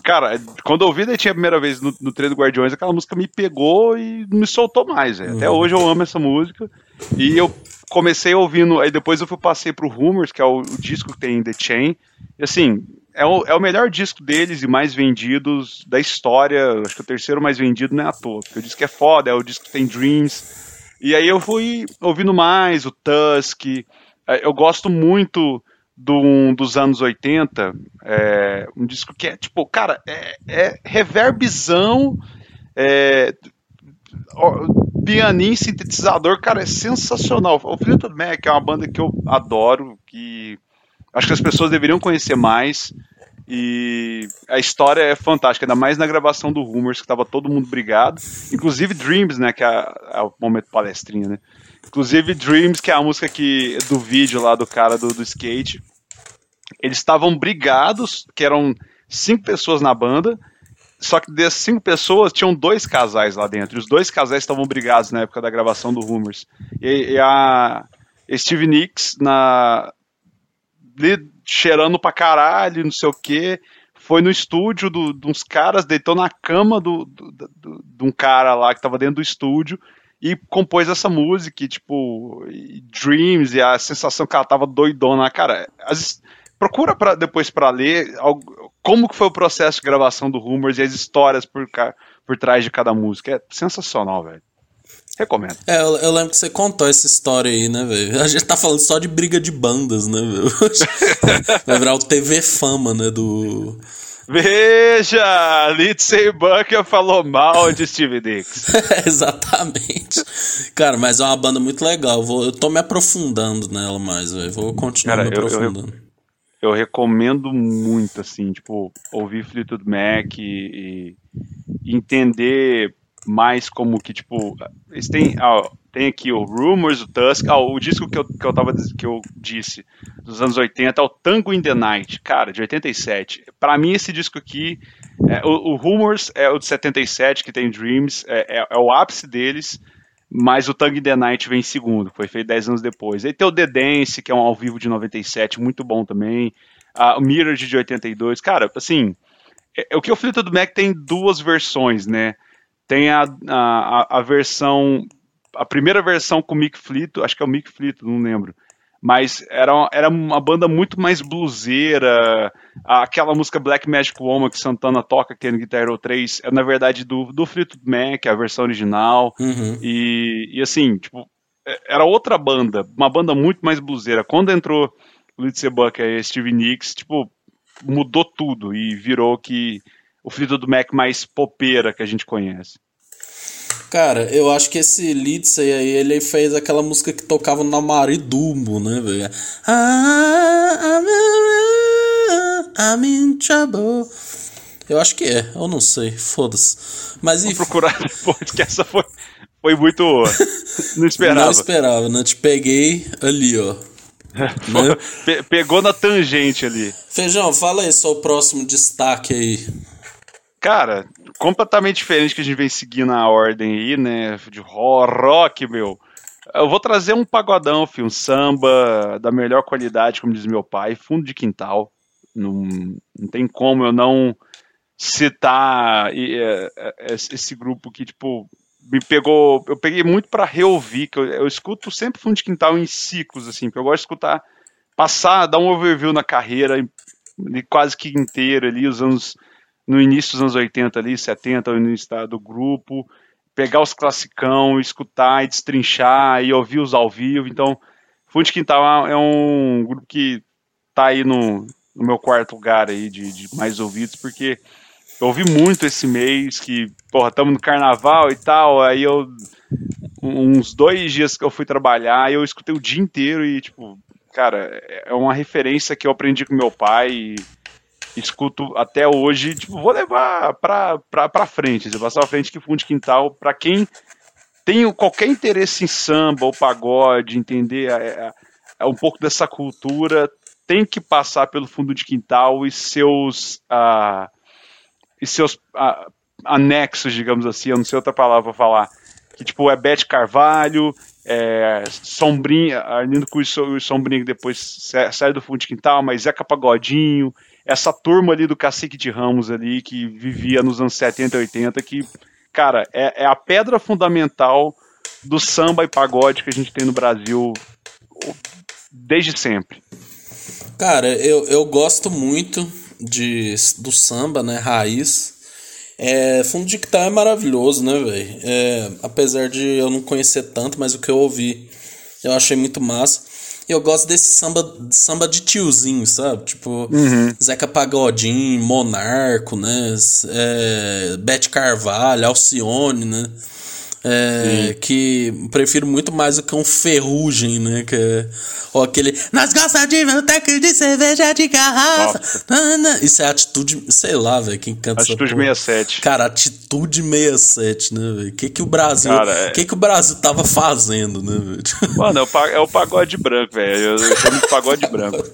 A: Cara, quando eu ouvi The Chain a primeira vez no, no trailer do Guardiões, aquela música me pegou e me soltou mais. Uhum. Até hoje eu amo essa música. E eu comecei ouvindo, aí depois eu fui, passei pro Rumors, que é o, o disco que tem The Chain. E assim, é o, é o melhor disco deles e mais vendidos da história. Acho que o terceiro mais vendido não é à toa. Porque o disco é foda, é o disco que tem Dreams. E aí eu fui ouvindo mais o Tusk. É, eu gosto muito do, dos anos 80. É, um disco que é tipo, cara, é, é reverbzão. É, pianinho, sintetizador, cara, é sensacional. O Fleetwood Mac é uma banda que eu adoro, que acho que as pessoas deveriam conhecer mais. E a história é fantástica, ainda mais na gravação do Rumors, que tava todo mundo brigado. Inclusive Dreams, né? Que é, é o momento palestrinha, né? Inclusive Dreams, que é a música que, do vídeo lá do cara do, do skate. Eles estavam brigados, que eram cinco pessoas na banda, só que dessas cinco pessoas, tinham dois casais lá dentro. Os dois casais estavam brigados na época da gravação do Rumors. E, e a Steve Nicks, na, cheirando pra caralho, não sei o quê, foi no estúdio do, de uns caras, deitou na cama do, do, do, de um cara lá que tava dentro do estúdio e compôs essa música, e, tipo, e Dreams, e a sensação que ela tava doidona. Cara, as, procura pra, depois para ler como que foi o processo de gravação do Rumors e as histórias por, por trás de cada música. É sensacional, velho. Recomendo.
B: É, eu, eu, lembro que você contou essa história aí, né, velho? A gente tá falando só de briga de bandas, né, velho? Vai virar o TV Fama, né, do...
A: Veja! Lindsay Bucker falou mal de Steve Nicks.
B: Exatamente. Cara, mas é uma banda muito legal. Vou, eu tô me aprofundando nela mais, velho. Vou continuar Cara, me aprofundando.
A: Eu, eu, eu, recomendo muito, assim, tipo, ouvir Fleetwood Mac e, e entender mais como que, tipo, eles têm, ah, tem aqui o Rumors, o Tusk, ah, o disco que eu, que, eu tava, que eu disse, dos anos 80, é o Tango in the Night, cara, de 87. Para mim, esse disco aqui, é, o, o, Rumors é o de 77, que tem Dreams, é, é, é, o ápice deles, mas o Tango in the Night vem em segundo, foi feito 10 anos depois. Aí tem o The Dance, que é um ao vivo de 97, muito bom também, ah, o Mirror de 82, cara, assim... É, é, o que eu falei do Mac tem duas versões, né? Tem a, a, a versão, a primeira versão com o Mick Fleet, acho que é o Mick Fleet, não lembro. Mas era, era uma banda muito mais bluseira. Aquela música Black Magic Woman que Santana toca aqui no Guitar Hero 3 é na verdade do, do Fleetwood Mac, a versão original. Uhum. E, e assim, tipo, é, era outra banda, uma banda muito mais bluseira. Quando entrou Lindsey Bucker e Steve Nicks, tipo, mudou tudo e virou que o Fleetwood Mac mais popeira que a gente conhece.
B: Cara, eu acho que esse Lindsay aí, ele fez aquela música que tocava na Maridumbo, né, velho? Ah, I'm in trouble. Eu acho que é, eu não sei, foda-se. Mas
A: Vou procurar depois, que essa foi, foi muito. Não esperava.
B: Não esperava, né? Te peguei ali, ó.
A: né? Pegou na tangente ali.
B: Feijão, fala aí só o próximo destaque aí.
A: Cara, completamente diferente que a gente vem seguindo a ordem aí, né? De rock, meu. Eu vou trazer um pagodão, filho, um samba da melhor qualidade, como diz meu pai, fundo de quintal. Não, não tem como eu não citar é, é, esse grupo que, tipo, me pegou. Eu peguei muito para reouvir, que eu, eu, escuto sempre fundo de quintal em ciclos, assim, porque eu gosto de escutar, passar, dar um overview na carreira, quase que inteira ali, os anos no início dos anos 80 ali, 70, no início do grupo, pegar os classicão, escutar e destrinchar e ouvir os ao vivo. Então, Fundo de Quintal é um grupo que tá aí no, no meu quarto lugar aí de, de, mais ouvidos, porque eu ouvi muito esse mês que, porra, estamos no carnaval e tal, aí eu uns dois dias que eu fui trabalhar, eu escutei o dia inteiro e, tipo, cara, é uma referência que eu aprendi com meu pai e escuto até hoje, tipo, vou levar pra, pra, pra frente, você passar pra frente que fundo de quintal, pra quem tem qualquer interesse em samba ou pagode, entender é, é, é um pouco dessa cultura, tem que passar pelo fundo de quintal e seus, ah, e seus ah, anexos, digamos assim, eu não sei outra palavra pra falar, que tipo é Bete Carvalho, é, Sombrinha, Arlindo Cruz e Sombrinha que depois sai do fundo de quintal, mas Zeca Pagodinho, essa turma ali do Cacique de Ramos ali, que vivia nos anos 70 e 80, que, cara, é, é a pedra fundamental do samba e pagode que a gente tem no Brasil desde sempre.
B: Cara, eu, eu gosto muito de, do samba, né, raiz. É, fundo de Quintal é maravilhoso, né, velho? É, apesar de eu não conhecer tanto, mas o que eu ouvi eu achei muito massa. Eu gosto desse samba, samba de tiozinho, sabe? Tipo, uhum. Zeca Pagodinho, Monarco, né? É, Bete Carvalho, Alcione, né? É, que prefiro muito mais do que um ferrugem, né? Que é, ou aquele. Nós gostamos de um de cerveja de garrafa. Isso é atitude, sei lá, velho. Quem canta
A: Atitude 67.
B: Cara, atitude 67, né, velho? O que, que o Brasil. O é... que, que o Brasil tava fazendo, né, velho?
A: Mano, é o, é o pagode branco, velho. Eu, chamo de pagode branco.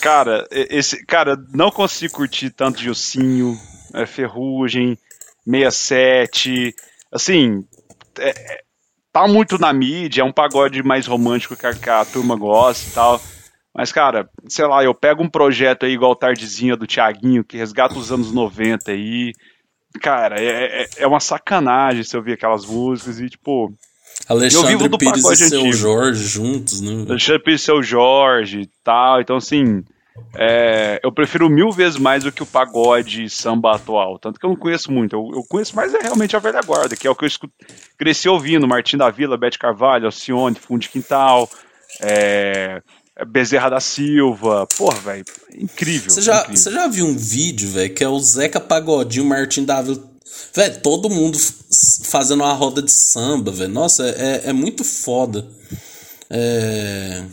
A: cara, esse. Cara, não consigo curtir tanto de ossinho, é, ferrugem, 67 assim, é, é, tá muito na mídia, é um pagode mais romântico que a, que a, turma gosta e tal. Mas, cara, sei lá, eu pego um projeto aí igual Tardezinha do Tiaguinho, que resgata os anos 90 aí. Cara, é, é, é uma sacanagem se ouvir aquelas músicas e, tipo.
B: Alexandre Pires e seu antigo. Jorge juntos, né?
A: Alexandre Pires e seu Jorge e tal. Então, assim, é, eu prefiro mil vezes mais do que o pagode samba atual. Tanto que eu não conheço muito. Eu, eu conheço mais é realmente a velha guarda, que é o que eu escuto, cresci ouvindo. Martim da Vila, Bete Carvalho, Alcione, Fundo de Quintal, é, Bezerra da Silva. Porra, velho, incrível.
B: Você já,
A: incrível.
B: Já viu um vídeo, velho, que é o Zeca Pagodinho, Martim da Vila. Velho, todo mundo fazendo uma roda de samba, velho. Nossa, é, é muito foda. É.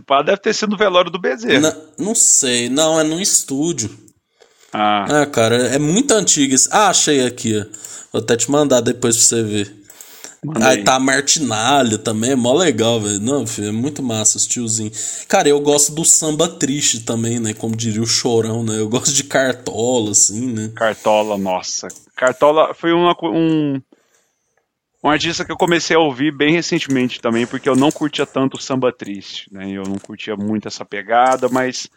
A: Pá, deve ter sido no velório do Bezerra.
B: Não, não sei, não, é num estúdio.
A: Ah.
B: ah, cara, é muito antigo. Ah, achei aqui, ó. Vou até te mandar depois pra você ver. Aí tá a Martinalha também, é mó legal, velho. Não, filho, é muito massa os tiozinho. Cara, eu gosto do samba triste também, né? Como diria o chorão, né? Eu gosto de cartola, assim, né?
A: Cartola, nossa. Cartola foi uma, um, um artista que eu comecei a ouvir bem recentemente também, porque eu não curtia tanto o samba triste, né? Eu não curtia muito essa pegada, mas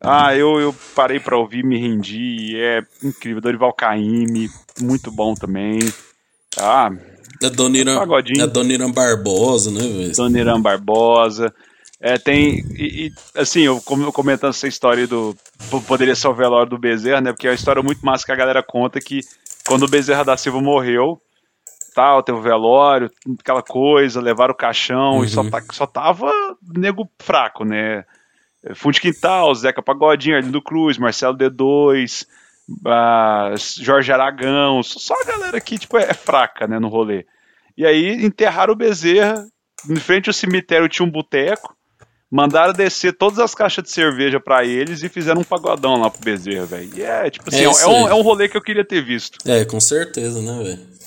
A: ah, eu, eu parei para ouvir, me rendi, é incrível. Dorival Caymmi, muito bom também. Ah,
B: é Dona Irã, é Dona Irã Barbosa, né, velho?
A: Dona Irã Barbosa. É, tem. E, e, assim, eu comentando essa história do. Poderia ser o velório do Bezerra, né? Porque é uma história muito massa que a galera conta que quando o Bezerra da Silva morreu, tal, teve o velório, aquela coisa, levaram o caixão uhum. e só, uhum. tá, só tava nego fraco, né? Fundo Quintal, Zeca Pagodinho, Arlindo Cruz, Marcelo D2, uh, Jorge Aragão, só a galera que tipo, é fraca né, no rolê. E aí enterraram o Bezerra, em frente ao cemitério tinha um boteco, mandaram descer todas as caixas de cerveja para eles e fizeram um pagodão lá pro Bezerra, velho. E é, tipo assim, é, é, um, é um rolê que eu queria ter visto.
B: É, com certeza, né, velho?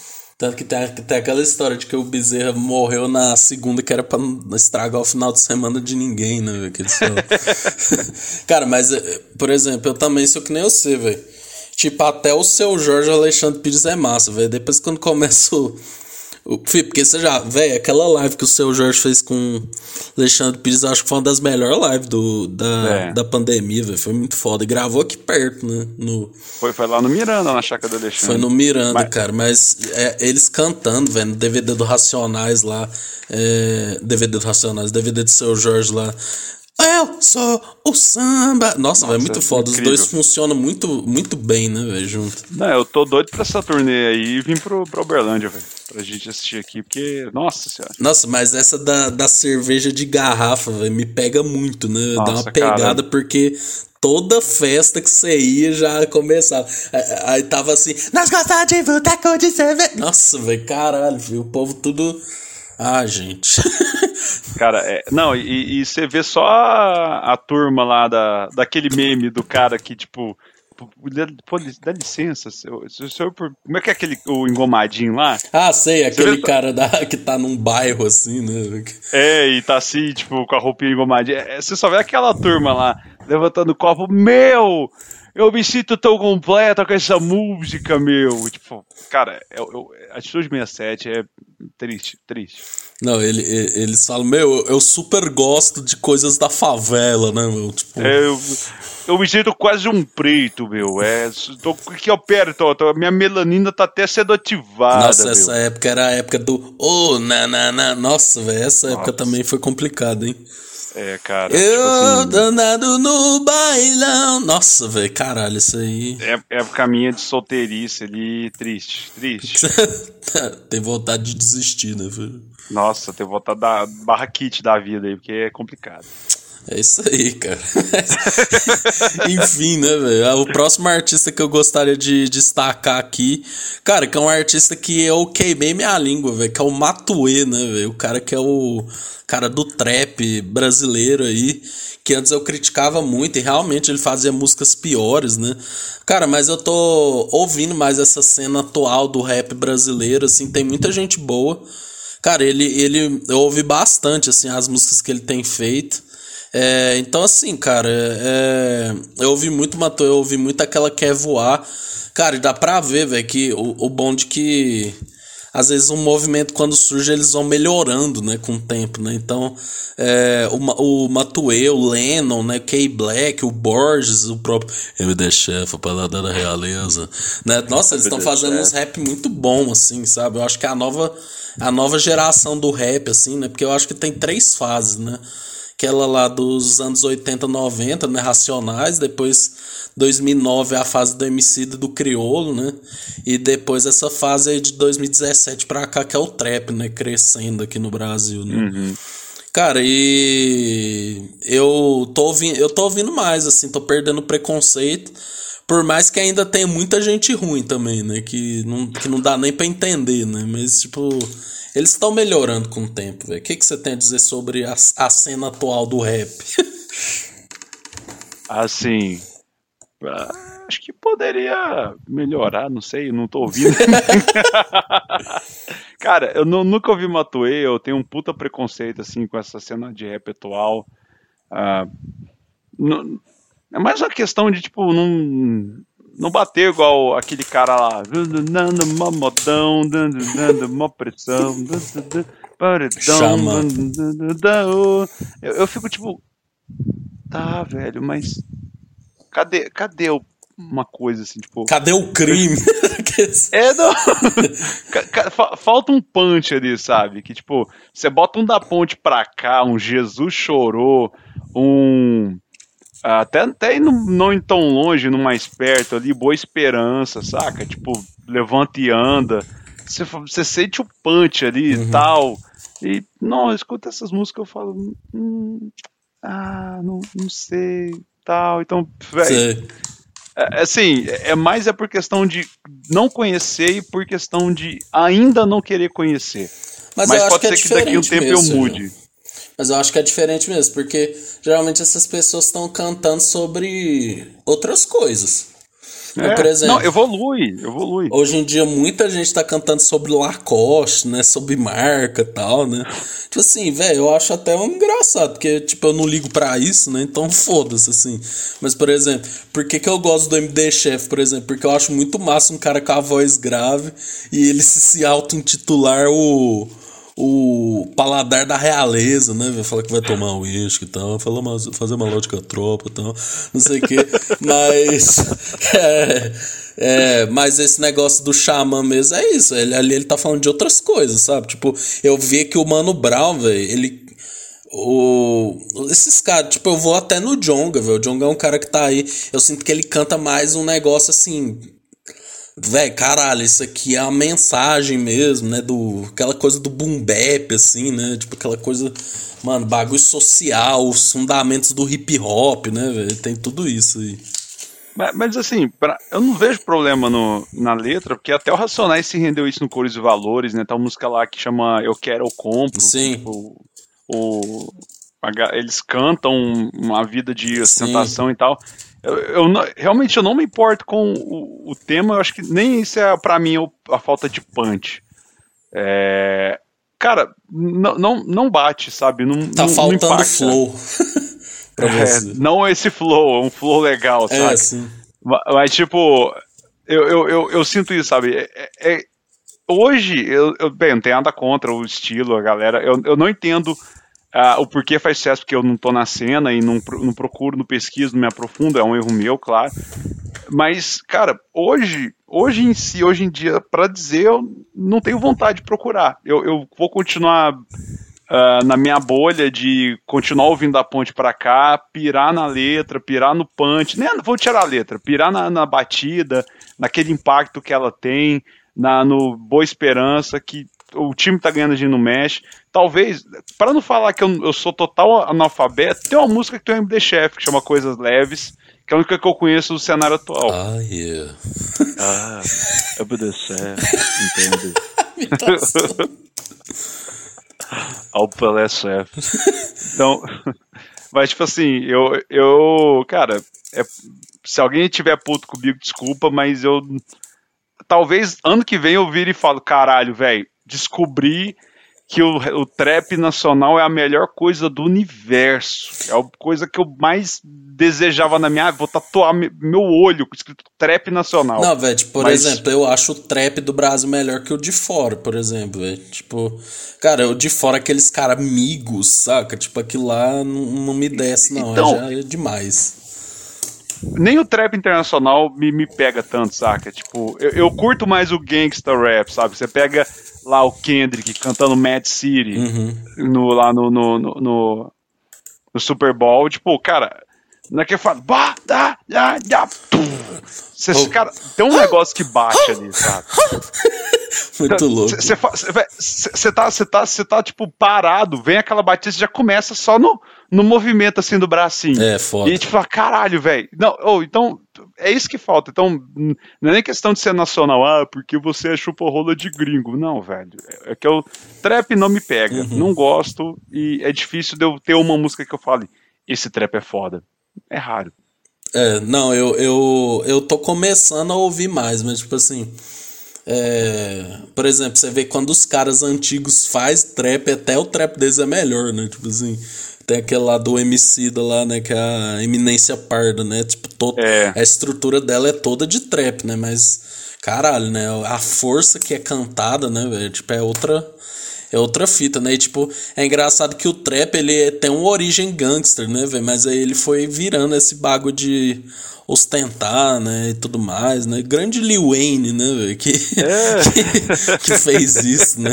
B: Tanto que tem, tem aquela história de que o Bezerra morreu na segunda, que era pra estragar o final de semana de ninguém, né, eles Cara, mas, eh, por exemplo, eu também sou que nem você, velho. Tipo, até o seu Jorge Alexandre Pires é massa, velho. Depois quando começa o porque você já, velho, aquela live que o seu Jorge fez com Alexandre Pires, acho que foi uma das melhores lives do, da, é. da pandemia, velho. Foi muito foda. E gravou aqui perto, né? No...
A: Foi, foi lá no Miranda, na chácara do Alexandre.
B: Foi no Miranda, mas... cara. Mas é, eles cantando, velho, no DVD do Racionais lá. É, DVD do Racionais, DVD do seu Jorge lá. Eu sou o samba. Nossa, velho, é muito foda. Incrível. Os dois funcionam muito, muito bem, né, velho, junto.
A: Não, eu tô doido pra essa turnê aí e vim pro, pro Uberlândia, velho. Pra gente assistir aqui, porque. Nossa senhora.
B: Nossa, mas essa da, da cerveja de garrafa, velho, me pega muito, né? Nossa, Dá uma pegada, cara. porque toda festa que você ia já começava. Aí tava assim, nós gostamos de boteco de cerveja. Nossa, velho, caralho, viu? O povo tudo. Ah, gente.
A: Cara, é, não, e, e, você vê só a, a, turma lá da, daquele meme do cara que, tipo, pô, dá licença, seu, seu, como é que é aquele o engomadinho lá?
B: Ah, sei, aquele vê, cara da, que tá num bairro assim, né?
A: É, e tá assim, tipo, com a roupinha engomadinha. É, você só vê aquela turma lá levantando o copo, meu! eu me sinto tão completa com essa música, meu. Tipo, cara, eu, eu, Atitude 67 é triste, triste.
B: Não, ele, ele, eles falam, meu, eu super gosto de coisas da favela, né, meu? Tipo...
A: É, eu, eu me sinto quase um preto, meu. É, tô aqui, ó, perto, ó, minha melanina tá até sendo ativada.
B: Nossa, meu. essa época era a época do. Oh, na, na, na. Nossa, velho, essa Nossa. época também foi complicada, hein?
A: É, cara.
B: Eu tipo assim, danado no bailão. Nossa, velho, caralho, isso aí.
A: É, é caminho de solteirice ali, triste, triste.
B: tem vontade de desistir, né, velho?
A: Nossa, tem vontade da barra kit da vida aí, porque é complicado.
B: É isso aí, cara. Enfim, né, velho? O próximo artista que eu gostaria de destacar aqui, cara, que é um artista que eu queimei minha língua, velho, que é o Matue, né, velho? O cara que é o cara do trap brasileiro aí, que antes eu criticava muito e realmente ele fazia músicas piores, né? Cara, mas eu tô ouvindo mais essa cena atual do rap brasileiro, assim, tem muita gente boa. Cara, ele, ele eu ouvi bastante, assim, as músicas que ele tem feito. É, então, assim, cara, é, eu ouvi muito Matou, eu ouvi muito aquela Quer Voar. Cara, dá pra ver, velho, que o, o bom de que às vezes um movimento quando surge eles vão melhorando, né, com o tempo, né? Então, é, o, o Matue, o Lennon, né, Kay Black, o Borges, o próprio MD Chef, o Paladar da Realeza, né? Nossa, eles estão fazendo uns rap muito bom assim, sabe? Eu acho que é a nova a nova geração do rap assim, né? Porque eu acho que tem três fases, né? Aquela lá dos anos 80, 90, né, Racionais, depois 2009 é a fase do MC do Criolo, né? E depois essa fase aí de 2017 pra cá, que é o trap, né? Crescendo aqui no Brasil, né? Uhum. Cara, e eu tô ouvindo, eu tô ouvindo mais, assim, tô perdendo preconceito. Por mais que ainda tenha muita gente ruim também, né? Que não, que não dá nem pra entender, né? Mas, tipo, eles estão melhorando com o tempo, velho. O que, que você tem a dizer sobre a, a cena atual do rap?
A: assim, acho que poderia melhorar, não sei, não tô ouvindo. Cara, eu não, nunca ouvi Matuê, eu tenho um puta preconceito, assim, com essa cena de rap atual. Uh, não, é mais uma questão de, tipo, não, não bater igual aquele cara lá. Dando uma modão, dando uma pressão.
B: Chama.
A: Eu, eu fico tipo. Tá, velho, mas cadê, cadê uma coisa assim, tipo.
B: Cadê o crime?
A: é, não. Falta um punch ali, sabe? Que tipo, você bota um da ponte pra cá, um Jesus chorou, um. Até, até não, não ir tão longe, no mais perto ali, boa esperança, saca? Tipo, levanta e anda. Você, você sente o punch ali uhum. e tal. E, não, escuta essas músicas, eu falo. Hum, ah, não, não sei tal. Então, velho. É, assim, é mais é por questão de não conhecer e por questão de ainda não querer conhecer. Mas, Mas pode ser que, é que daqui a um tempo mesmo, eu mude.
B: Mas eu acho que é diferente mesmo, porque geralmente essas pessoas estão cantando sobre outras coisas.
A: É, por exemplo, não, evolui, evolui.
B: Hoje em dia muita gente tá cantando sobre Lacoste, né? Sobre marca e tal, né? Tipo assim, velho, eu acho até um engraçado, porque, tipo, eu não ligo para isso, né? Então foda-se, assim. Mas, por exemplo, por que, que eu gosto do MD Chef, por exemplo? Porque eu acho muito massa um cara com a voz grave e ele se, se auto-intitular o o paladar da realeza, né? Fala que vai tomar uísque e tal, fala uma, fazer uma lógica tropa e tal, não sei o quê. mas. É, é, mas esse negócio do xamã mesmo é isso. Ele, ali ele tá falando de outras coisas, sabe? Tipo, eu vi que o Mano Brown, velho, ele. O, esses caras, tipo, eu vou até no Jonga, velho. O Jonga é um cara que tá aí. Eu sinto que ele canta mais um negócio assim Véi, caralho, isso aqui é a mensagem mesmo, né? Do, aquela coisa do boom bap, assim, né? Tipo aquela coisa, mano, bagulho social, os fundamentos do hip hop, né, velho? Tem tudo isso aí.
A: Mas, mas assim, pra, eu não vejo problema no, na letra, porque até o Racionais se rendeu isso no Cores e Valores, né? Tem uma música lá que chama Eu Quero, Eu Compro.
B: Sim.
A: Tipo, o, eles cantam uma vida de ostentação Sim. e tal. Eu, eu não, realmente eu não me importo com o, o, tema, eu acho que nem isso é para mim a falta de punch. É, cara, não, não, não bate, sabe? Não,
B: tá
A: não,
B: faltando
A: não
B: flow.
A: é, não esse flow, um flow legal, é, sabe? É, sim. Mas, mas, tipo, eu, eu, eu, eu, sinto isso, sabe? É, é, hoje, eu, eu, bem, não tenho nada contra o estilo, a galera. Eu, eu não entendo ah, o porquê faz sucesso porque eu não tô na cena e não, não procuro, não pesquiso, não me aprofundo, é um erro meu, claro. Mas, cara, hoje, hoje em si, hoje em dia, para dizer, eu não tenho vontade de procurar. Eu, eu vou continuar uh, na minha bolha de continuar ouvindo a ponte para cá, pirar na letra, pirar no punch, nem vou tirar a letra, pirar na, na batida, naquele impacto que ela tem, na, no Boa Esperança, que o time tá ganhando, a gente não mexe. Talvez, para não falar que eu, eu, sou total analfabeto, tem uma música que tem um MD Chef que chama Coisas Leves, que é a única que eu conheço do cenário atual.
B: Ah, yeah.
A: ah, MD Chef, entende? Ao Pelé Chef. Então, mas tipo assim, eu, eu cara, é, se alguém tiver puto comigo, desculpa, mas eu talvez ano que vem eu vire e falo, caralho, velho, descobri que o, o trap nacional é a melhor coisa do universo. É a coisa que eu mais desejava na minha. Vou tatuar meu olho com escrito trap nacional.
B: Não, velho, tipo, por Mas... exemplo, eu acho o trap do Brasil melhor que o de fora, por exemplo, velho. Tipo, cara, o de fora, aqueles caras amigos, saca? Tipo, aquilo lá não, não me desce, não. Então, já é demais
A: nem o trap internacional me, me pega tanto, saca? Tipo, eu, eu curto mais o gangsta rap, sabe? Você pega lá o Kendrick cantando Mad City uhum. no, lá no, no, no, no, Super Bowl. Tipo, cara, não é que fala. Cê, oh. cara, tem um negócio que bate ali, sabe?
B: Muito louco.
A: Você tá, tá, tá, tipo, parado, vem aquela batida, já começa só no, no movimento, assim, do bracinho.
B: É, foda.
A: E, tipo, caralho, velho. Não, oh, então, é isso que falta. Então, não é nem questão de ser nacional, ah, porque você é chupa-rola de gringo. Não, velho. É que eu, trap não me pega. Uhum. Não gosto e é difícil de eu ter uma música que eu fale, esse trap é foda. É raro.
B: É, não, eu, eu, eu tô começando a ouvir mais, mas, tipo assim é, por exemplo, você vê quando os caras antigos faz trap, até o trap deles é melhor, né? Tipo assim, tem aquele lá do MC da lá, né? Que é a Eminência Parda, né? Tipo, todo, é. a estrutura dela é toda de trap, né? Mas, caralho, né? A força que é cantada, né, velho? Tipo, é outra. É outra fita, né? E, tipo, é engraçado que o trap ele tem uma origem gangster, né, velho? Mas aí ele foi virando esse bagulho de ostentar, né, e tudo mais, né? Grande Lil Wayne, né, que, é. que, que, fez isso, né?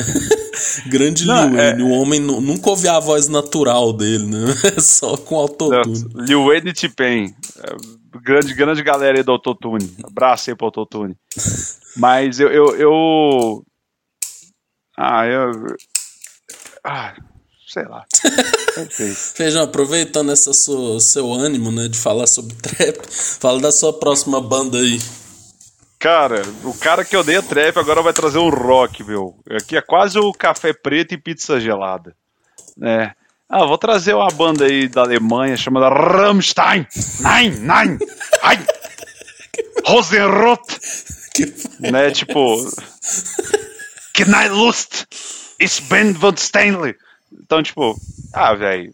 B: Grande Não, Lil é... Wayne, o homem nunca ouvi a voz natural dele, né? Só com autotune.
A: Lil Wayne e T-Pain. É, grande, grande galera aí do autotune. Abraço aí pro autotune. Mas eu, eu, eu... Ah, eu... Ah, sei lá.
B: Feijão, aproveitando essa sua, seu ânimo, né, de falar sobre trap, fala da sua próxima banda aí.
A: Cara, o cara que odeia trap agora vai trazer um rock, meu. Aqui é quase o café preto e pizza gelada. É. Ah, vou trazer uma banda aí da Alemanha chamada Rammstein. Nein, nein, nein. Rosenrot. né, tipo... Knallust. Ich bin von Stanley. Então, tipo, ah, velho.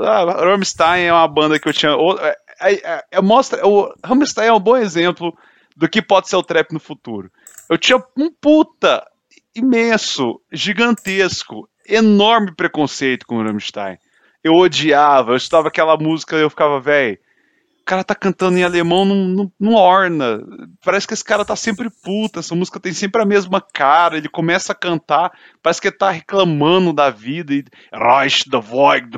A: Ah, Rammstein é uma banda que eu tinha. É, é, é, é, mostra, o Rammstein é um bom exemplo do que pode ser o trap no futuro. Eu tinha um puta imenso, gigantesco, enorme preconceito com o Rammstein. Eu odiava, eu estava aquela música e eu ficava, velho, cara tá cantando em alemão não, orna. Parece que esse cara tá sempre puta, essa música tem sempre a mesma cara, ele começa a cantar, parece que ele tá reclamando da vida e Reich the Void,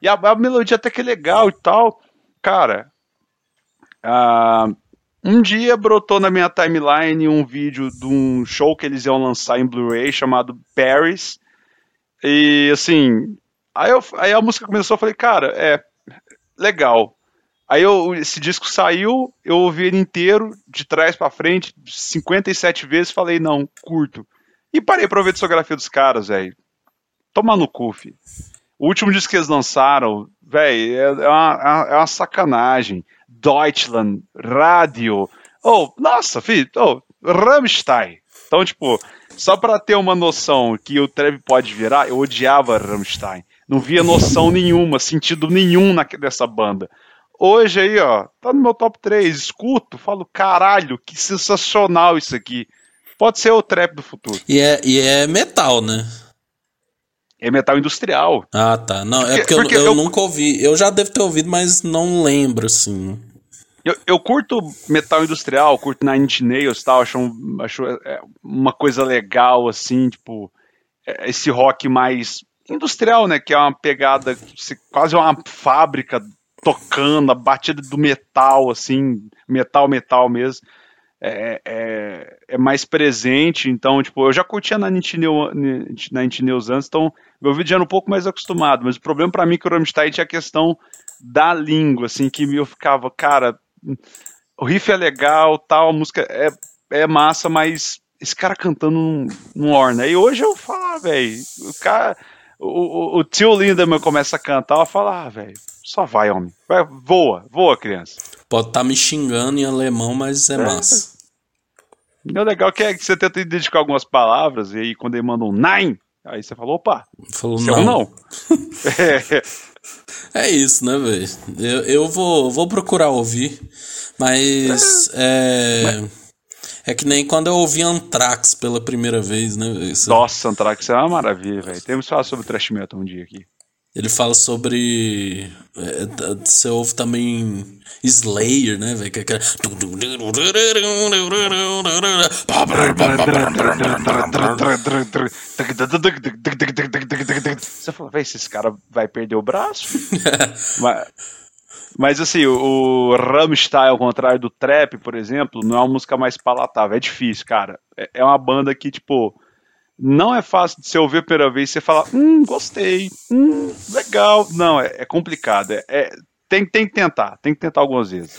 A: e a, a, melodia até que é legal e tal. Cara, uh, um dia brotou na minha timeline um vídeo de um show que eles iam lançar em Blu-ray chamado Paris. E assim, aí, eu, aí a música começou, eu falei, cara, é legal. Aí eu, esse disco saiu, eu ouvi ele inteiro, de trás para frente, 57 vezes, falei, não, curto. E parei pra ouvir a discografia dos caras, velho. Toma no cu, filho. O último disco que eles lançaram, velho, é, é, uma, é uma sacanagem. Deutschland, rádio. Oh, nossa, filho, oh, Rammstein. Então, tipo, só pra ter uma noção que o Trev pode virar, eu odiava Rammstein. Não via noção nenhuma, sentido nenhum na, dessa banda. Hoje aí, ó, tá no meu top 3. Escuto, falo, caralho, que sensacional isso aqui. Pode ser o trap do futuro.
B: E é, e é metal, né?
A: É metal industrial.
B: Ah, tá. Não, é porque, porque eu, eu, eu, nunca ouvi. Eu já devo ter ouvido, mas não lembro, assim.
A: Eu, eu curto metal industrial, curto Nine Inch Nails e tal, acho, um, acho é, uma coisa legal, assim, tipo, é, esse rock mais industrial, né, que é uma pegada, quase uma fábrica tocando, a batida do metal, assim, metal, metal mesmo, é, é, é mais presente. Então, tipo, eu já curtia na Nintendo News antes, então meu vídeo era um pouco mais acostumado, mas o problema para mim é que o Rammstein tinha a questão da língua, assim, que eu ficava, cara, o riff é legal, tal, a música é, é massa, mas esse cara cantando não, não orna. E hoje eu falo, ah, velho, o cara, o, o, o tio Lindemann começa a cantar, eu falo, ah, velho, só vai, homem. Vai, voa, voa, criança.
B: Pode estar tá me xingando em alemão, mas é, é. massa.
A: O legal é que, é que você tenta identificar algumas palavras, e aí quando ele manda um Nein, Aí você falou, opa,
B: Falou,
A: seu
B: não.
A: não. é,
B: É isso, né, velho? Eu, eu vou, vou procurar ouvir, mas é, é que nem quando eu ouvi Anthrax pela primeira vez, né? Isso-
A: nossa, Anthrax é uma maravilha, velho. Temos que falar sobre thrash metal um dia aqui.
B: Ele fala sobre. é, t- você ouve também Slayer, né, velho? Que é aquela-
A: Você fala, véi, esse cara vai perder o braço? mas, mas assim, o, o Rammstein, ao contrário do Trap, por exemplo, não é uma música mais palatável. É difícil, cara. É, é uma banda que, tipo, não é fácil de você ouvir a primeira vez e você falar, hum, gostei, hum, legal. Não, é, é complicado. É, é- tem, tem que tentar, tem que tentar algumas vezes.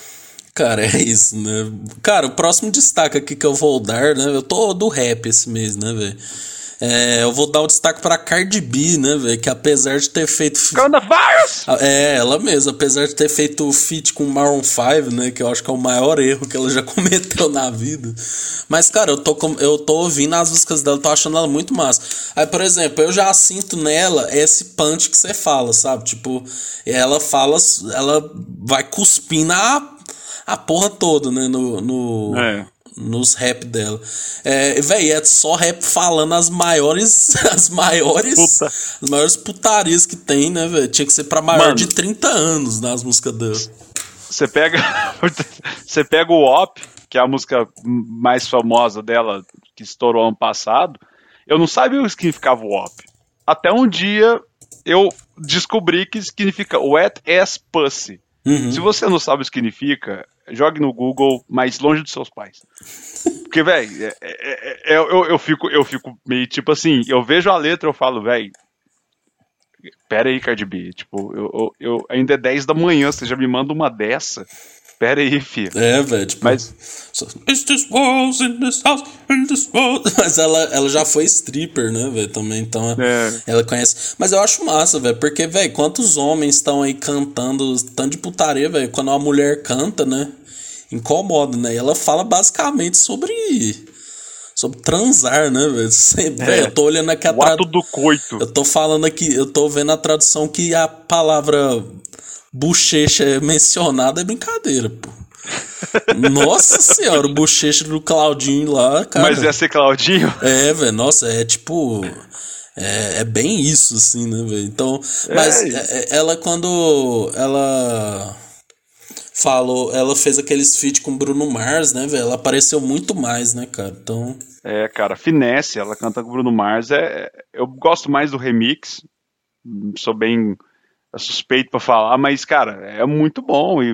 B: Cara, é isso, né? Cara, o próximo destaque aqui que eu vou dar, né? Eu tô do rap esse mês, né, velho? É, eu vou dar o destaque pra Cardi B, né, velho? Que apesar de ter feito.
A: Coronavirus!
B: É, ela mesma, apesar de ter feito o feat com o Maroon 5, né? Que eu acho que é o maior erro que ela já cometeu na vida. Mas, cara, eu tô, com- eu tô ouvindo as músicas dela, tô achando ela muito massa. Aí, por exemplo, eu já sinto nela esse punch que você fala, sabe? Tipo, ela fala, ela vai cuspindo a, a porra toda, né? No, no,
A: É.
B: nos rap dela. É, véi, é só rap falando as maiores. As maiores.
A: Puta.
B: As maiores putarias que tem, né, velho? Tinha que ser pra maior
A: Mano.
B: de 30 anos nas músicas dela.
A: Você pega, você pega o Op, que é a música mais famosa dela, que estourou ano passado. Eu não sabia o que significava o Op. Até um dia eu descobri que significa Wet Ass Pussy.
B: Uhum.
A: Se você não sabe o que significa, jogue no Google, mas longe dos seus pais. Porque, velho, eu, eu, fico, eu fico meio tipo assim, eu vejo a letra eu falo, velho, pera aí, Cardi B, tipo, eu, eu, eu- ainda é 10 da manhã, você já me manda uma dessa? Pera aí, filho.
B: É, velho, tipo.
A: Mas-
B: It's this walls in this house, in this. Mas ela, ela já foi stripper, né, velho, também, então
A: É.
B: ela conhece. Mas eu acho massa, velho, porque, velho, quantos homens estão aí cantando tanto de putaria, velho, quando uma mulher canta, né, incomoda, né, e ela fala basicamente sobre. sobre transar, né, velho. Velho, eu tô olhando aqui a
A: É. O ato
B: tradu-
A: do coito.
B: Eu tô falando aqui, eu tô vendo a tradução que a palavra bochecha é mencionada é brincadeira, pô. Nossa senhora, o bochecha do Claudinho lá, cara.
A: Mas ia ser Claudinho?
B: É, velho, nossa, é tipo. É, é bem isso, assim, né, velho? Então. Mas
A: É.
B: é- é- ela, quando ela falou, ela fez aqueles feat com Bruno Mars, né, velho? Ela apareceu muito mais, né, cara? Então.
A: É, cara, finesse, ela canta com o Bruno Mars. É, eu gosto mais do remix, sou bem suspeito pra falar, mas, cara, é muito bom. E,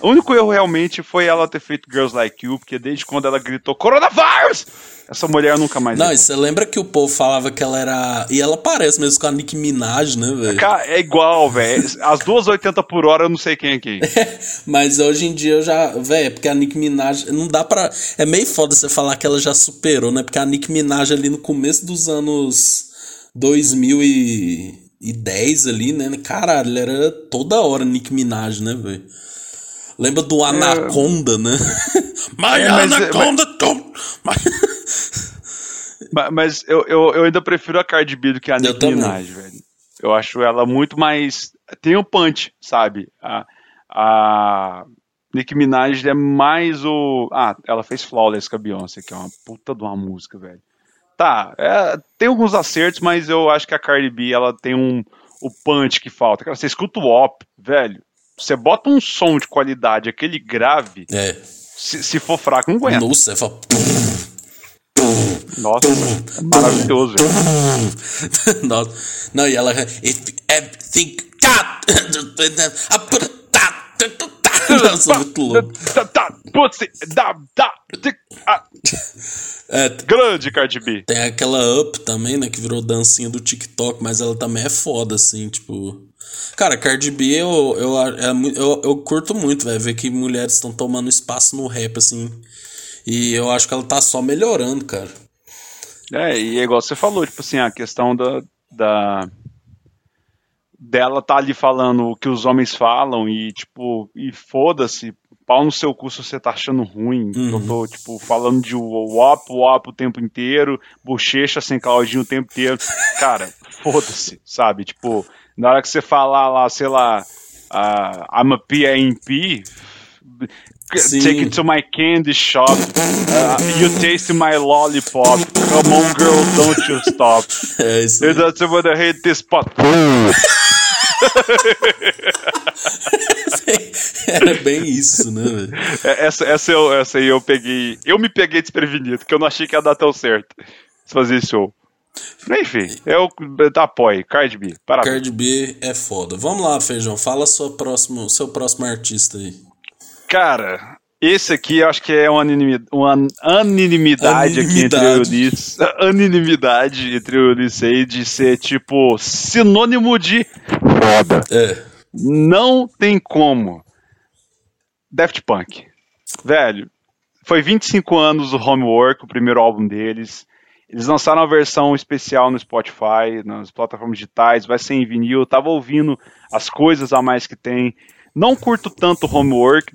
A: o único erro realmente foi ela ter feito Girls Like You, porque desde quando ela gritou Coronavirus, essa mulher nunca mais.
B: Não, e você lembra que o povo falava que ela era. E ela parece mesmo com a Nicki Minaj, né, velho?
A: Cara, é igual, velho. As duas 80 por hora, eu não sei quem é quem.
B: Mas hoje em dia eu já. Véi, é porque a Nicki Minaj. Não dá pra. É meio foda você falar que ela já superou, né? Porque a Nicki Minaj ali no começo dos anos 2010 ali, né? Caralho, era toda hora Nicki Minaj, né, velho? Lembra do Anaconda, né? My
A: É, mas-
B: Anaconda don't.
A: Ma- Mas eu, eu, eu ainda prefiro a Cardi B do que a Nicki
B: também.
A: Minaj, velho. Eu acho ela muito mais. Tem o punch, sabe? A, a Nicki Minaj é mais o. Ah, ela fez Flawless com a Beyoncé, que é uma puta de uma música, velho. Tá, é, tem alguns acertos, mas eu acho que a Cardi B ela tem um o punch que falta. Cara, você escuta o op, velho. Você bota um som de qualidade, aquele grave,
B: É.
A: se, se for fraco, não aguenta.
B: Nossa, fala.
A: Nossa, é maravilhoso.
B: Nossa. Não, e ela. If everything. I put
A: dá, dá, tic, ah.
B: É,
A: Grande Cardi B.
B: tem aquela Up também, né? Que virou dancinha do TikTok, mas ela também é foda, assim, tipo. Cara, Cardi B eu, eu, é eu, eu curto muito, velho, ver que mulheres estão tomando espaço no rap, assim. E eu acho que ela tá só melhorando, cara.
A: É, e é igual você falou, tipo assim, a questão da, da dela tá ali falando o que os homens falam e tipo, e foda-se, pau no seu cu se você tá achando ruim. Uhum. Eu tô, tipo, falando de wop, wop o tempo inteiro, bochecha sem Claudinho o tempo inteiro. Cara, foda-se, sabe? Tipo, na hora que você falar lá, sei lá, uh, I'm a PMP, Sim. Take it to my candy shop. Uh, you taste my lollipop. Come on, girl, don't you stop.
B: É isso.
A: Aí. That's what I hate this pot.
B: Era bem isso, né, velho?
A: É, essa, essa, eu, essa aí eu peguei. Eu me peguei desprevenido, porque eu não achei que ia dar tão certo fazer esse show. Enfim, eu apoio. Card B, parabéns.
B: Card B é foda. Vamos lá, Feijão. Fala sua próximo, seu próximo artista aí.
A: Cara, esse aqui eu acho que é uma, anonimidade, uma anonimidade, aqui entre o Ulisses. Anonimidade entre o Ulisses de ser, tipo, sinônimo de
B: É.
A: Não tem como. Daft Punk. Velho, foi 25 anos do Homework, o primeiro álbum deles. Eles lançaram a versão especial no Spotify, nas plataformas digitais, vai ser em vinil. Eu tava ouvindo as coisas a mais que tem. Não curto tanto Homework,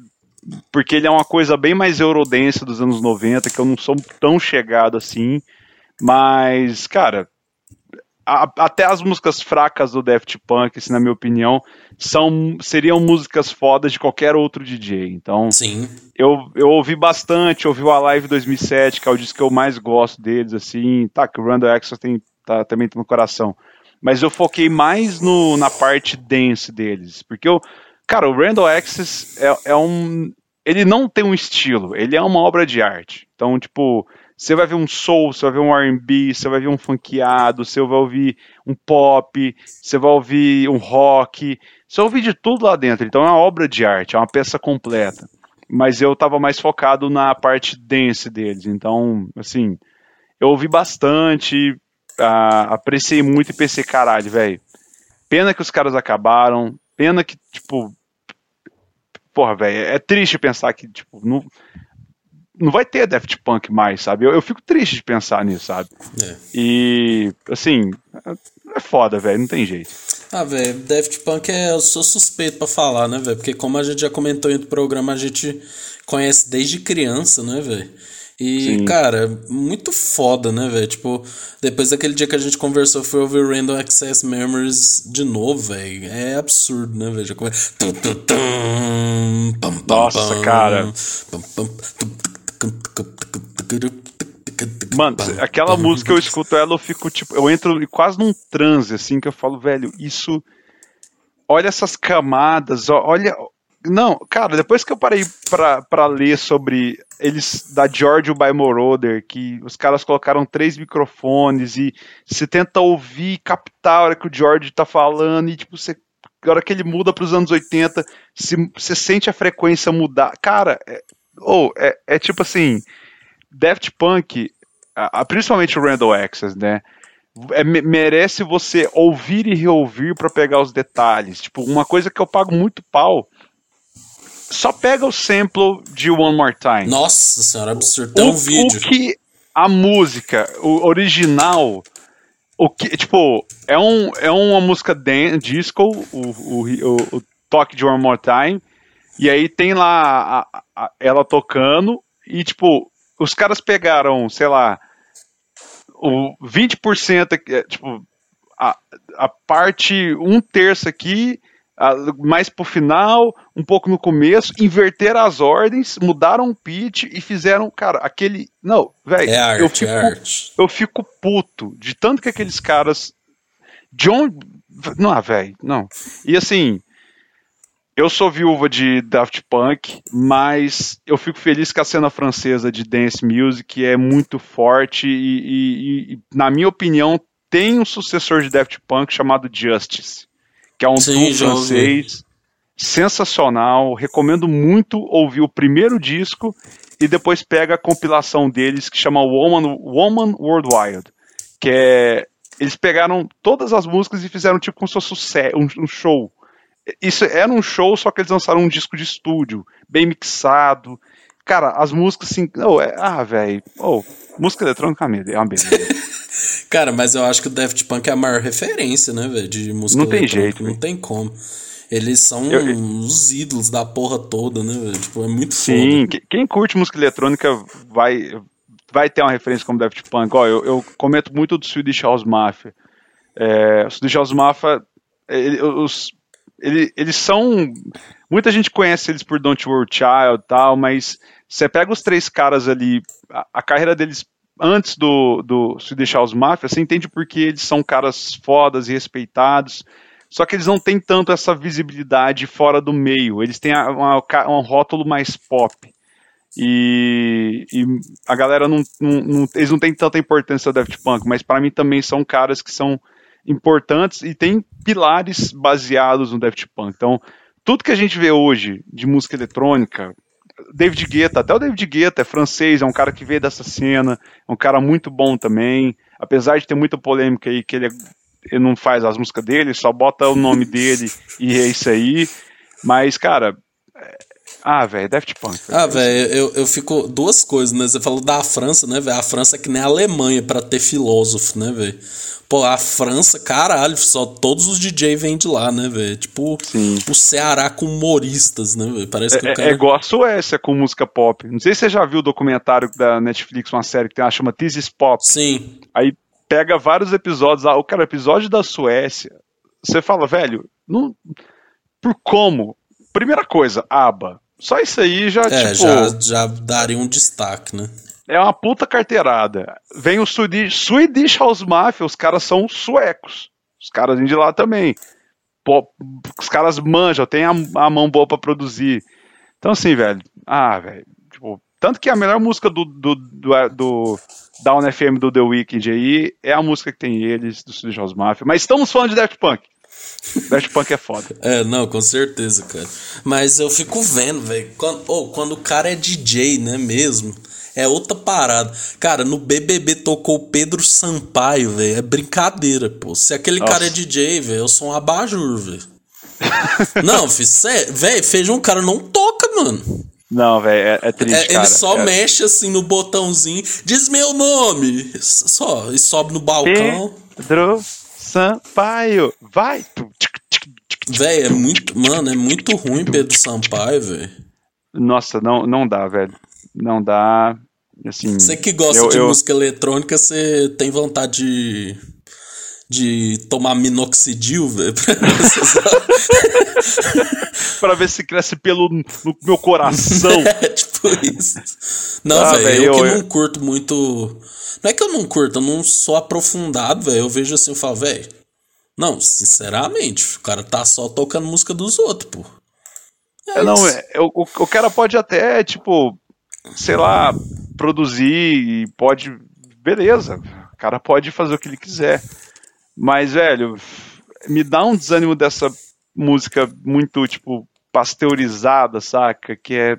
A: porque ele é uma coisa bem mais eurodance dos anos 90, que eu não sou tão chegado assim. Mas, cara, a, até as músicas fracas do Daft Punk, assim, na minha opinião, são seriam músicas fodas de qualquer outro DJ. Então,
B: Sim.
A: Eu, eu ouvi bastante, ouvi o Alive 2007, que é o disco que eu mais gosto deles, assim. Tá, que o Randall Access tem, tá, também tá no coração. Mas eu foquei mais no, na parte dance deles, porque eu Cara, o Randall Access é, é um. Ele não tem um estilo, ele é uma obra de arte. Então, tipo, você vai ver um soul, você vai ver um R&B, você vai ver um funkeado, você vai ouvir um pop, você vai ouvir um rock, você vai ouvir de tudo lá dentro. Então é uma obra de arte, é uma peça completa. Mas eu tava mais focado na parte dance deles. Então, assim, eu ouvi bastante, apreciei muito e pensei, caralho, velho. Pena que os caras acabaram, Pena que, tipo. Porra, velho, é triste pensar que, tipo, não, não vai ter Daft Punk mais, sabe? Eu, eu fico triste de pensar nisso, sabe?
B: É.
A: E, assim, é foda, velho, não tem jeito.
B: Ah, velho, Daft Punk é. Eu sou suspeito para falar, né, velho? Porque, como a gente já comentou em outro programa, a gente conhece desde criança, né, velho? E, Sim. cara, muito foda, né, velho? Tipo, depois daquele dia que a gente conversou, foi ouvir Random Access Memories de novo, velho. É absurdo, né, velho? Come...
A: Nossa, cara. Mano, aquela música eu escuto ela, eu fico tipo, eu entro quase num transe, assim, que eu falo, velho, isso. Olha essas camadas, olha, não, cara, depois que eu parei pra, pra ler sobre eles da George by Moroder, que os caras colocaram três microfones e você tenta ouvir, captar a hora que o George tá falando e tipo, você, a hora que ele muda pros anos 80, você sente a frequência mudar. Cara, é, oh, é, é tipo assim, Daft Punk, a, a, principalmente o Randall Access, né? É, merece você ouvir e reouvir para pegar os detalhes. Tipo, uma coisa que eu pago muito pau só pega o sample de One More Time.
B: Nossa senhora, absurdo. Tem um vídeo.
A: O que a música, o original, o que, tipo, é, um, é uma música disco, o, o, o, o toque de One More Time, e aí tem lá a, a, ela tocando, e tipo, os caras pegaram, sei lá, o 20%, é, tipo, a, a parte, um terço aqui, mais pro final, um pouco no começo, inverteram as ordens, mudaram o pitch e fizeram, cara, aquele. Não, velho.
B: É
A: eu fico,
B: é.
A: Eu fico puto de tanto que aqueles caras. John. Não, velho, não. E assim. Eu sou viúva de Daft Punk, mas eu fico feliz que a cena francesa de dance music é muito forte e, e, e na minha opinião, tem um sucessor de Daft Punk chamado Justice que é um Sim, francês sensacional. Recomendo muito ouvir o primeiro disco e depois pega a compilação deles que chama Woman, Woman Worldwide, que é eles pegaram todas as músicas e fizeram tipo como se fosse um show. Isso era um show, só que eles lançaram um disco de estúdio, bem mixado. Cara, as músicas assim. Oh, é, ah, velho. Oh, música eletrônica é uma beleza.
B: Cara, mas eu acho que o Daft Punk é a maior referência, né, velho, de música
A: Não tem jeito.
B: Não tem como. Eles são eu, eu... os ídolos da porra toda, né, velho? Tipo, é muito
A: Sim, foda. quem curte música eletrônica vai, vai ter uma referência como Daft Punk. Ó, eu, eu comento muito do Swedish House Mafia. É, o Swedish House Mafia, ele, os, ele, eles são. Muita gente conhece eles por Don't Worry Child e tal, mas você pega os três caras ali, a, a carreira deles antes do, do Swedish House Mafia, você entende porque eles são caras fodas e respeitados. Só que eles não têm tanto essa visibilidade fora do meio. Eles têm uma, um rótulo mais pop. E, e a galera não, não, não, Eles não têm tanta importância do Daft Punk, mas para mim também são caras que são importantes e têm pilares baseados no Daft Punk. Então, tudo que a gente vê hoje de música eletrônica, David Guetta, até o David Guetta é francês, é um cara que veio dessa cena, é um cara muito bom também, apesar de ter muita polêmica aí que ele, é, ele não faz as músicas dele, só bota o nome dele e é isso aí. Mas, cara, ah, velho, Daft Punk.
B: Ah, velho, eu, eu fico. Duas coisas, né? Você falou da França, né, velho? A França é que nem a Alemanha para ter filósofo, né, velho? Pô, a França, caralho, só todos os DJ vêm de lá, né, velho? Tipo, Sim. o Ceará com humoristas, né, velho? Parece que
A: é,
B: o cara.
A: É igual a Suécia com música pop. Não sei se você já viu o documentário da Netflix, uma série que tem uma chama This is Pop.
B: Sim.
A: Aí pega vários episódios, o cara, episódio da Suécia. Você fala, velho, não. Por como? Primeira coisa, aba só isso aí já, é, tipo...
B: Já, já daria um destaque, né?
A: É uma puta carteirada. Vem o Swedish, Swedish House Mafia, os caras são suecos. Os caras vêm de lá também. Pô, os caras manjam, tem a, a, mão boa pra produzir. Então, assim, velho. Ah, velho. Tipo, tanto que a melhor música do, do, do, do Down FM do The Weeknd aí é a música que tem eles, do Swedish House Mafia. Mas estamos falando de Daft Punk. Daft Punk é foda.
B: É, não, com certeza, cara. Mas eu fico vendo, velho. Quando, oh, quando o cara é DJ, né, mesmo? É outra parada. Cara, no BBB tocou Pedro Sampaio, velho. É brincadeira, pô. Se aquele Nossa. cara é DJ, velho, eu sou um abajur, velho. não, velho, feijão, cara não toca, mano.
A: Não, velho, é, é triste, é,
B: Ele só é... mexe assim no botãozinho, diz meu nome, só, e sobe no balcão.
A: Pedro Sampaio, vai!
B: Velho, é muito. Mano, é muito ruim Pedro Sampaio, velho.
A: Nossa, não, não dá, velho. Não dá. Assim,
B: você que gosta eu, de eu... música eletrônica, você tem vontade de, de tomar minoxidil, velho?
A: pra ver se cresce pelo no meu coração.
B: É, tipo isso. Não, ah, velho, eu, eu, que eu... não curto muito não é que eu não curto, eu não sou aprofundado, velho. Eu vejo assim, eu falo, velho. Não, sinceramente, o cara tá só tocando música dos outros, pô.
A: É, é não, é, o, o cara pode até, tipo, sei lá, produzir e pode. Beleza, o cara pode fazer o que ele quiser. Mas, velho, me dá um desânimo dessa música muito, tipo, pasteurizada, saca? Que é.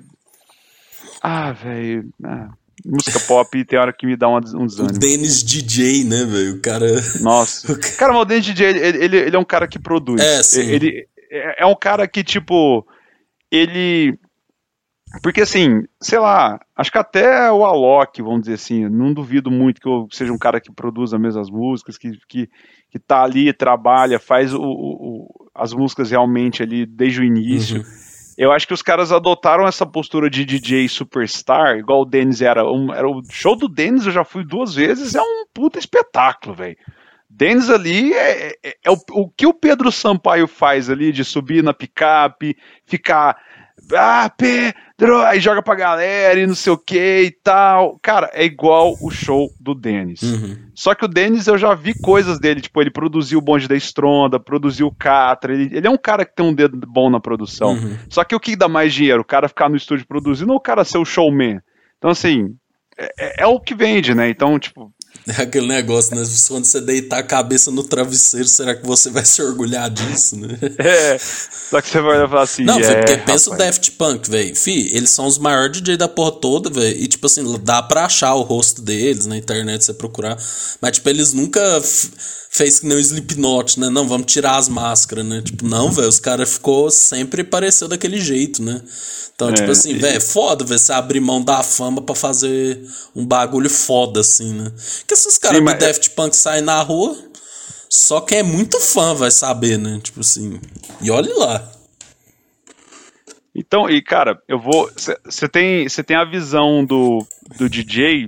A: Ah, velho. Ah música pop tem hora que me dá um desânimo.
B: O Dennis DJ, né, velho? O cara.
A: Nossa. Cara, mas o Dennis DJ, ele, ele, ele, é um cara que produz.
B: É, sim.
A: Ele é, é um cara que, tipo. Ele. Porque assim, sei lá, acho que até o Alok, vamos dizer assim, não duvido muito que eu seja um cara que produza mesmo as músicas, que, que, que tá ali, trabalha, faz o, o as músicas realmente ali desde o início. Uhum. Eu acho que os caras adotaram essa postura de DJ superstar, igual o Dennis era. Um, era o show do Dennis, eu já fui duas vezes, é um puta espetáculo, velho. Dennis ali é, é, é o, o, que o Pedro Sampaio faz ali de subir na picape, ficar ah, Pedro, aí joga pra galera e não sei o que e tal. Cara, é igual o show do Denis. Uhum. Só que o Denis eu já vi coisas dele, tipo, ele produziu o Bonde da Estronda, produziu o Catra, ele, ele é um cara que tem um dedo bom na produção. Uhum. Só que o que dá mais dinheiro? O cara ficar no estúdio produzindo ou o cara ser o showman? Então, assim, é, é, é o que vende, né? Então, tipo,
B: é aquele negócio, né? Quando você deitar a cabeça no travesseiro, será que você vai se orgulhar disso, né?
A: É. Só que você vai falar assim.
B: Não,
A: é,
B: porque pensa o Daft Punk, velho. Fi, eles são os maiores DJ da porra toda, velho. E, tipo assim, dá pra achar o rosto deles na internet, você procurar. Mas, tipo, eles nunca fez que nem o Slipknot, né? Não, vamos tirar as máscaras, né? Tipo, não, velho. Os caras ficou sempre pareceu daquele jeito, né? Então, tipo é, tipo assim, e... velho, é foda, velho, você abrir mão da fama para fazer um bagulho foda, assim, né? Esses caras do mas... Daft Punk saem na rua, só quem é muito fã vai saber, né? Tipo assim, e olhe lá.
A: Então, e cara, eu vou. Você tem, tem a visão do, do DJ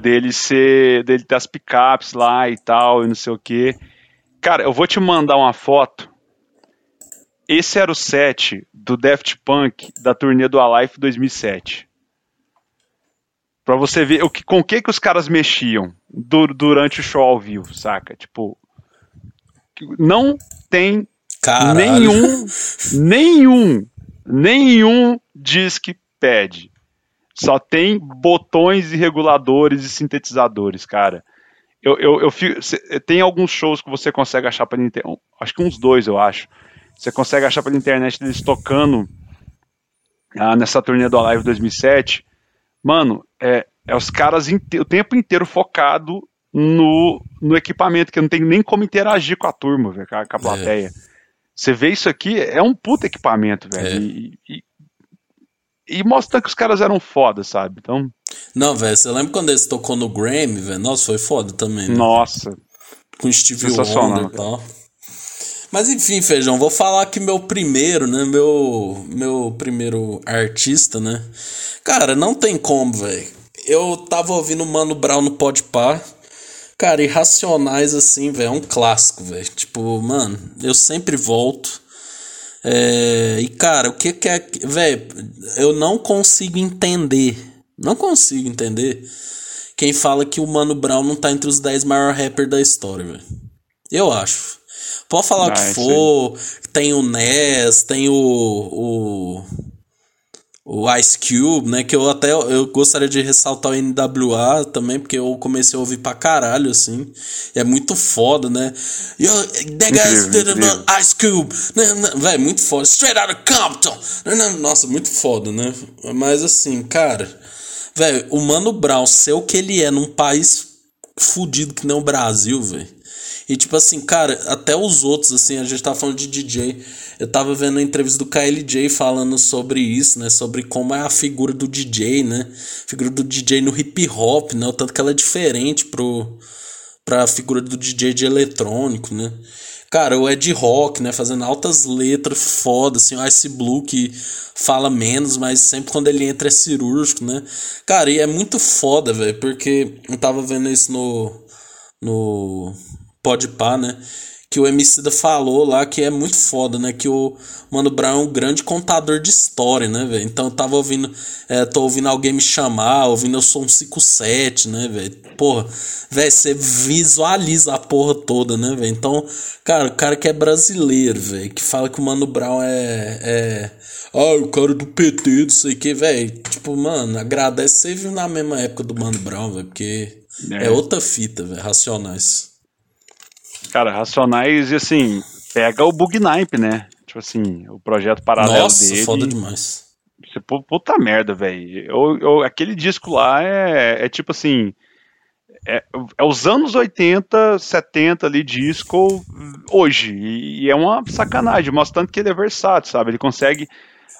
A: dele ser. dele ter as picapes lá e tal, e não sei o que. Cara, eu vou te mandar uma foto. Esse era o set do Daft Punk da turnê do Alive 2007. Pra você ver o que, com o que, que os caras mexiam du, durante o show ao vivo, saca? Tipo, não tem Caralho. nenhum, nenhum nenhum disc pad. Só tem botões e reguladores e sintetizadores, cara. Eu, eu, eu fico, tem alguns shows que você consegue achar pela internet. Acho que uns dois, eu acho. Você consegue achar pela internet eles tocando ah, nessa turnê do Alive 2007. Mano, é, é os caras o tempo inteiro focado no, no equipamento, que não tem nem como interagir com a turma, véio, com a, com a é. plateia. Você vê isso aqui, é um puta equipamento, velho. É. E, e, e, mostra que os caras eram foda, sabe? Então.
B: Não, velho, você lembra quando eles tocou no Grammy, velho? Nossa, foi foda também. Né?
A: Nossa.
B: Com Steve Wonder e tal. Mas enfim, Feijão, vou falar que meu primeiro, né? Meu, meu primeiro artista, né? Cara, não tem como, velho. Eu tava ouvindo Mano Brown no Podpah. Cara, Irracionais, assim, velho, é um clássico, velho. Tipo, mano, eu sempre volto. É, e, cara, o que que é. Velho, eu não consigo entender. Não consigo entender quem fala que o Mano Brown não tá entre os 10 maiores rappers da história, velho. Eu acho. Pode falar ah, o que ah, for. Tem o Ness, tem o, o o Ice Cube, né? Que eu até eu gostaria de ressaltar o NWA também, porque eu comecei a ouvir pra caralho, assim. é muito foda, né? Yo, that guy's Ice Cube. Né, né, Véi, muito foda. Straight out of Compton. Né, nossa, muito foda, né? Mas assim, cara. Velho, o Mano Brown, ser o que ele é num país fudido que nem o Brasil, velho. E tipo assim, cara, até os outros, assim, a gente tá falando de DJ. Eu tava vendo a entrevista do KLJ falando sobre isso, né? Sobre como é a figura do DJ, né? Figura do DJ no hip hop, né? O tanto que ela é diferente pro, pra figura do DJ de eletrônico, né? Cara, o Ed Rock, né? Fazendo altas letras foda, assim, o Ice Blue que fala menos, mas sempre quando ele entra é cirúrgico, né? Cara, e é muito foda, velho, porque eu tava vendo isso no. no. Podpah, né? que o Emicida falou lá que é muito foda, né? Que o Mano Brown é um grande contador de história, né, velho? Então eu tava ouvindo, é, tô ouvindo alguém me chamar, ouvindo Eu Sou um 57, né, velho? Porra, velho, você visualiza a porra toda, né, velho? Então, cara, o cara que é brasileiro, velho, que fala que o Mano Brown é. é ah, o cara do PT, não sei o que, velho. Tipo, mano, agradece você viu na mesma época do Mano Brown, velho, porque é. é outra fita, velho, Racionais.
A: Cara, Racionais, e assim, pega o Bug Nipe, né? Tipo assim, o projeto paralelo Nossa, dele.
B: Nossa, foda demais.
A: Você, puta merda, velho. Aquele disco lá é, é tipo assim. É, é, os anos 80, 70 ali, disco hoje. E, e é uma sacanagem, mostrando que ele é versátil, sabe? Ele consegue,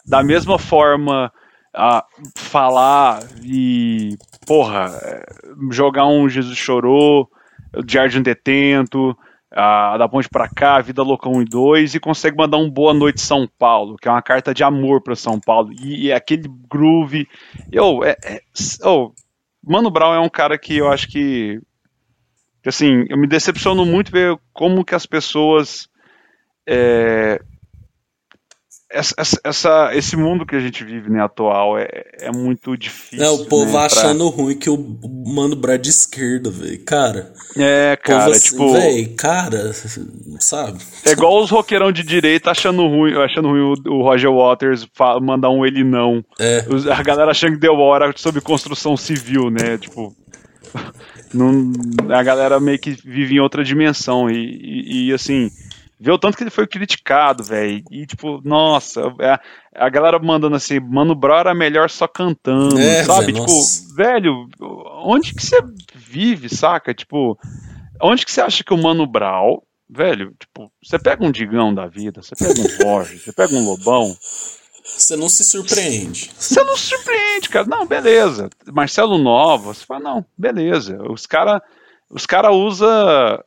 A: da mesma forma, a falar e, porra, é, jogar um Jesus Chorou, o Jardim Detento, a da ponte para cá, Vida Louca 1 e 2, e consegue mandar um Boa Noite São Paulo, que é uma carta de amor para São Paulo, e, e aquele groove. Eu, é, é, oh, Mano Brown é um cara que eu acho que, que assim, eu me decepciono muito ver como que as pessoas é, essa, essa, esse mundo que a gente vive, né, atual, é, é muito difícil.
B: É, o povo né, achando pra... ruim que o Mano Brad de esquerda, velho. Cara.
A: É, cara, assim, tipo.
B: Véio, cara, sabe?
A: É igual os roqueirão de direita achando ruim, achando ruim o, o Roger Waters mandar um ele não. É. A galera achando que deu hora sobre construção civil, né? Tipo. Não, a galera meio que vive em outra dimensão. e, e, e assim Vê o tanto que ele foi criticado, velho. E, tipo, nossa, a, é, a galera mandando assim, Mano Brown era melhor só cantando, é, sabe? Véio, tipo, nossa. velho, onde que você vive, saca? Tipo, onde que você acha que o Mano Brown, velho, tipo, você pega um Digão da vida, você pega um Jorge, você pega um Lobão.
B: Você não se surpreende.
A: Você não se surpreende, cara. Não, beleza. Marcelo Nova, você fala, não, beleza. Os cara, os cara usa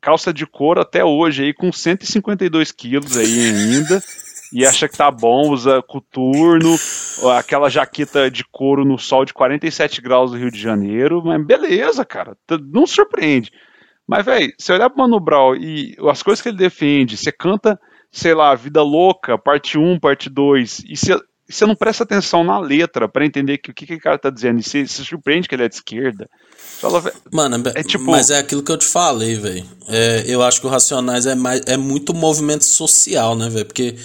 A: calça de couro até hoje aí com 152 quilos aí ainda. e acha que tá bom, usa coturno, aquela jaqueta de couro no sol de 47 graus do Rio de Janeiro, mas beleza, cara, não surpreende. Mas, velho, você olhar pro Mano Brown e as coisas que ele defende, você canta, sei lá, Vida Louca, parte 1, parte 2, e você, você não presta atenção na letra para entender que, o que, que o cara tá dizendo, e você se surpreende que ele é de esquerda.
B: Fala, Mano, é, tipo... mas é aquilo que eu te falei, velho. É, eu acho que o Racionais é, mais, é muito movimento social, né, velho? Porque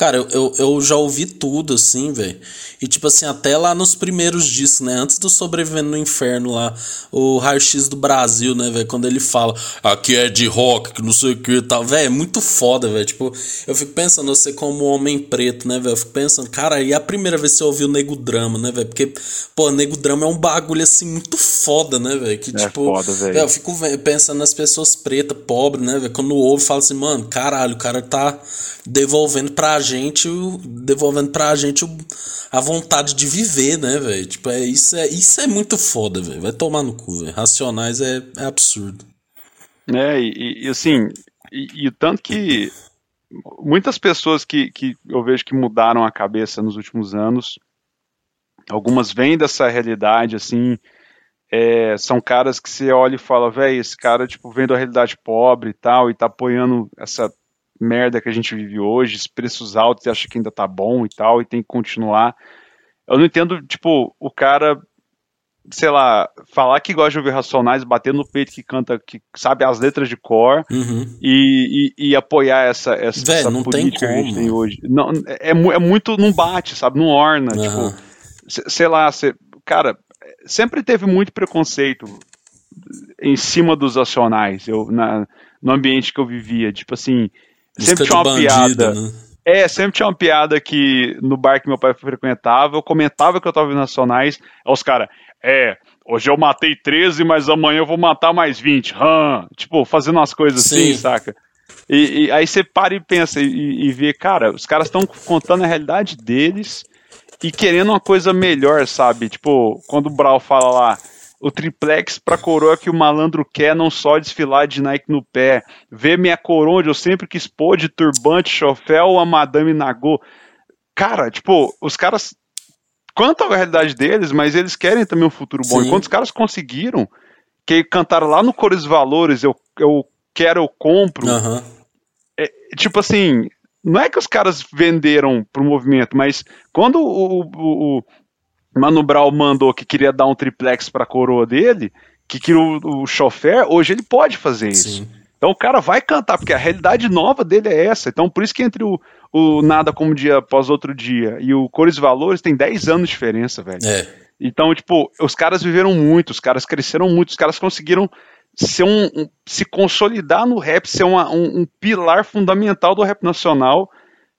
B: Cara, eu, eu, eu já ouvi tudo, assim, velho. E, tipo assim, até lá nos primeiros discos, né? Antes do Sobrevivendo no Inferno lá, o Raio X do Brasil, né, velho? Quando ele fala, aqui é de rock, que não sei o que e tal. Velho, é muito foda, velho. Tipo, eu fico pensando, você como homem preto, né, velho? Eu fico pensando, cara, e a primeira vez que você ouviu o Nego Drama, né, velho? Porque, pô, Nego Drama é um bagulho, assim, muito foda, né, velho? Que, é tipo, foda, velho. Eu fico pensando nas pessoas pretas, pobres, né, velho? Quando ouve, fala assim, mano, caralho, o cara tá devolvendo pra gente, devolvendo pra gente a vontade de viver, né, velho? Tipo, é, isso, é, isso é muito foda, velho. Vai tomar no cu, velho. Racionais é, é absurdo.
A: É, e, e assim, e, e tanto que muitas pessoas que, que eu vejo que mudaram a cabeça nos últimos anos, algumas vêm dessa realidade, assim, é, são caras que você olha e fala, velho, esse cara, tipo, vem da realidade pobre e tal, e tá apoiando essa merda que a gente vive hoje, os preços altos e acha que ainda tá bom e tal, e tem que continuar. Eu não entendo, tipo, o cara, sei lá, falar que gosta de ouvir Racionais, bater no peito que canta, que sabe as letras de cor
B: uhum.
A: e, e, e, apoiar essa, essa,
B: Véio,
A: essa
B: não política que a gente
A: tem hoje. Não, é, é muito, não bate, sabe, não orna, uhum. tipo, sei lá, cê, cara, sempre teve muito preconceito em cima dos Racionais, eu, na, no ambiente que eu vivia, tipo assim, sempre tinha uma bandido, piada. Né? É, sempre tinha uma piada que no bar que meu pai frequentava, eu comentava que eu tava vendo Nacionais, aí os caras, é, hoje eu matei 13, mas amanhã eu vou matar mais 20. Hum. Tipo, fazendo umas coisas assim, Sim. assim, saca? E, e, aí você para e pensa e, e vê, cara, os caras estão contando a realidade deles e querendo uma coisa melhor, sabe? Tipo, quando o Brau fala lá, o triplex pra coroa que o malandro quer, não só desfilar de Nike no pé. Ver minha coroa onde eu sempre quis pôr de turbante, chofel, a Madame Nagô. Cara, tipo, os caras. Quanto à realidade deles, mas eles querem também um futuro bom. Sim. E quando os caras conseguiram, que cantaram lá no Cores Valores, eu, eu quero, eu compro.
B: Uhum.
A: É, tipo assim, não é que os caras venderam pro movimento, mas quando o, o, o Mano Brown mandou que queria dar um triplex pra coroa dele, que queria o, o chofer, hoje ele pode fazer isso. Sim. Então o cara vai cantar, porque a realidade nova dele é essa. Então por isso que entre o, o Nada Como Dia Após Outro Dia e o Cores e Valores tem 10 anos de diferença, velho.
B: É.
A: Então, tipo, os caras viveram muito, os caras cresceram muito, os caras conseguiram ser um, um se consolidar no rap, ser uma, um, um, pilar fundamental do rap nacional,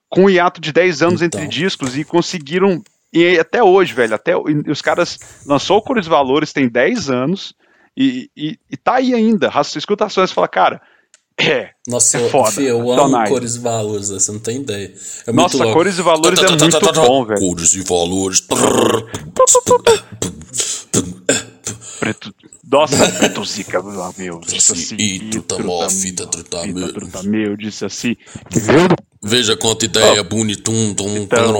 A: com um hiato de 10 anos então. entre discos, e conseguiram e até hoje, velho, até os caras lançou Cores Valores tem 10 anos e, e, e tá aí ainda. Escuta ações e fala, cara, é.
B: Nossa, é foda, eu amo Cores e Valores, você não tem ideia. É
A: Nossa, Cores e Valores é muito bom, velho.
B: Cores e Valores.
A: Preto, nossa, preto zica, meu, disse
B: assim. E truta mó, fita truta meu.
A: Truta meu, disse assim.
B: Veja quanta ideia oh. bonitum, tum, então.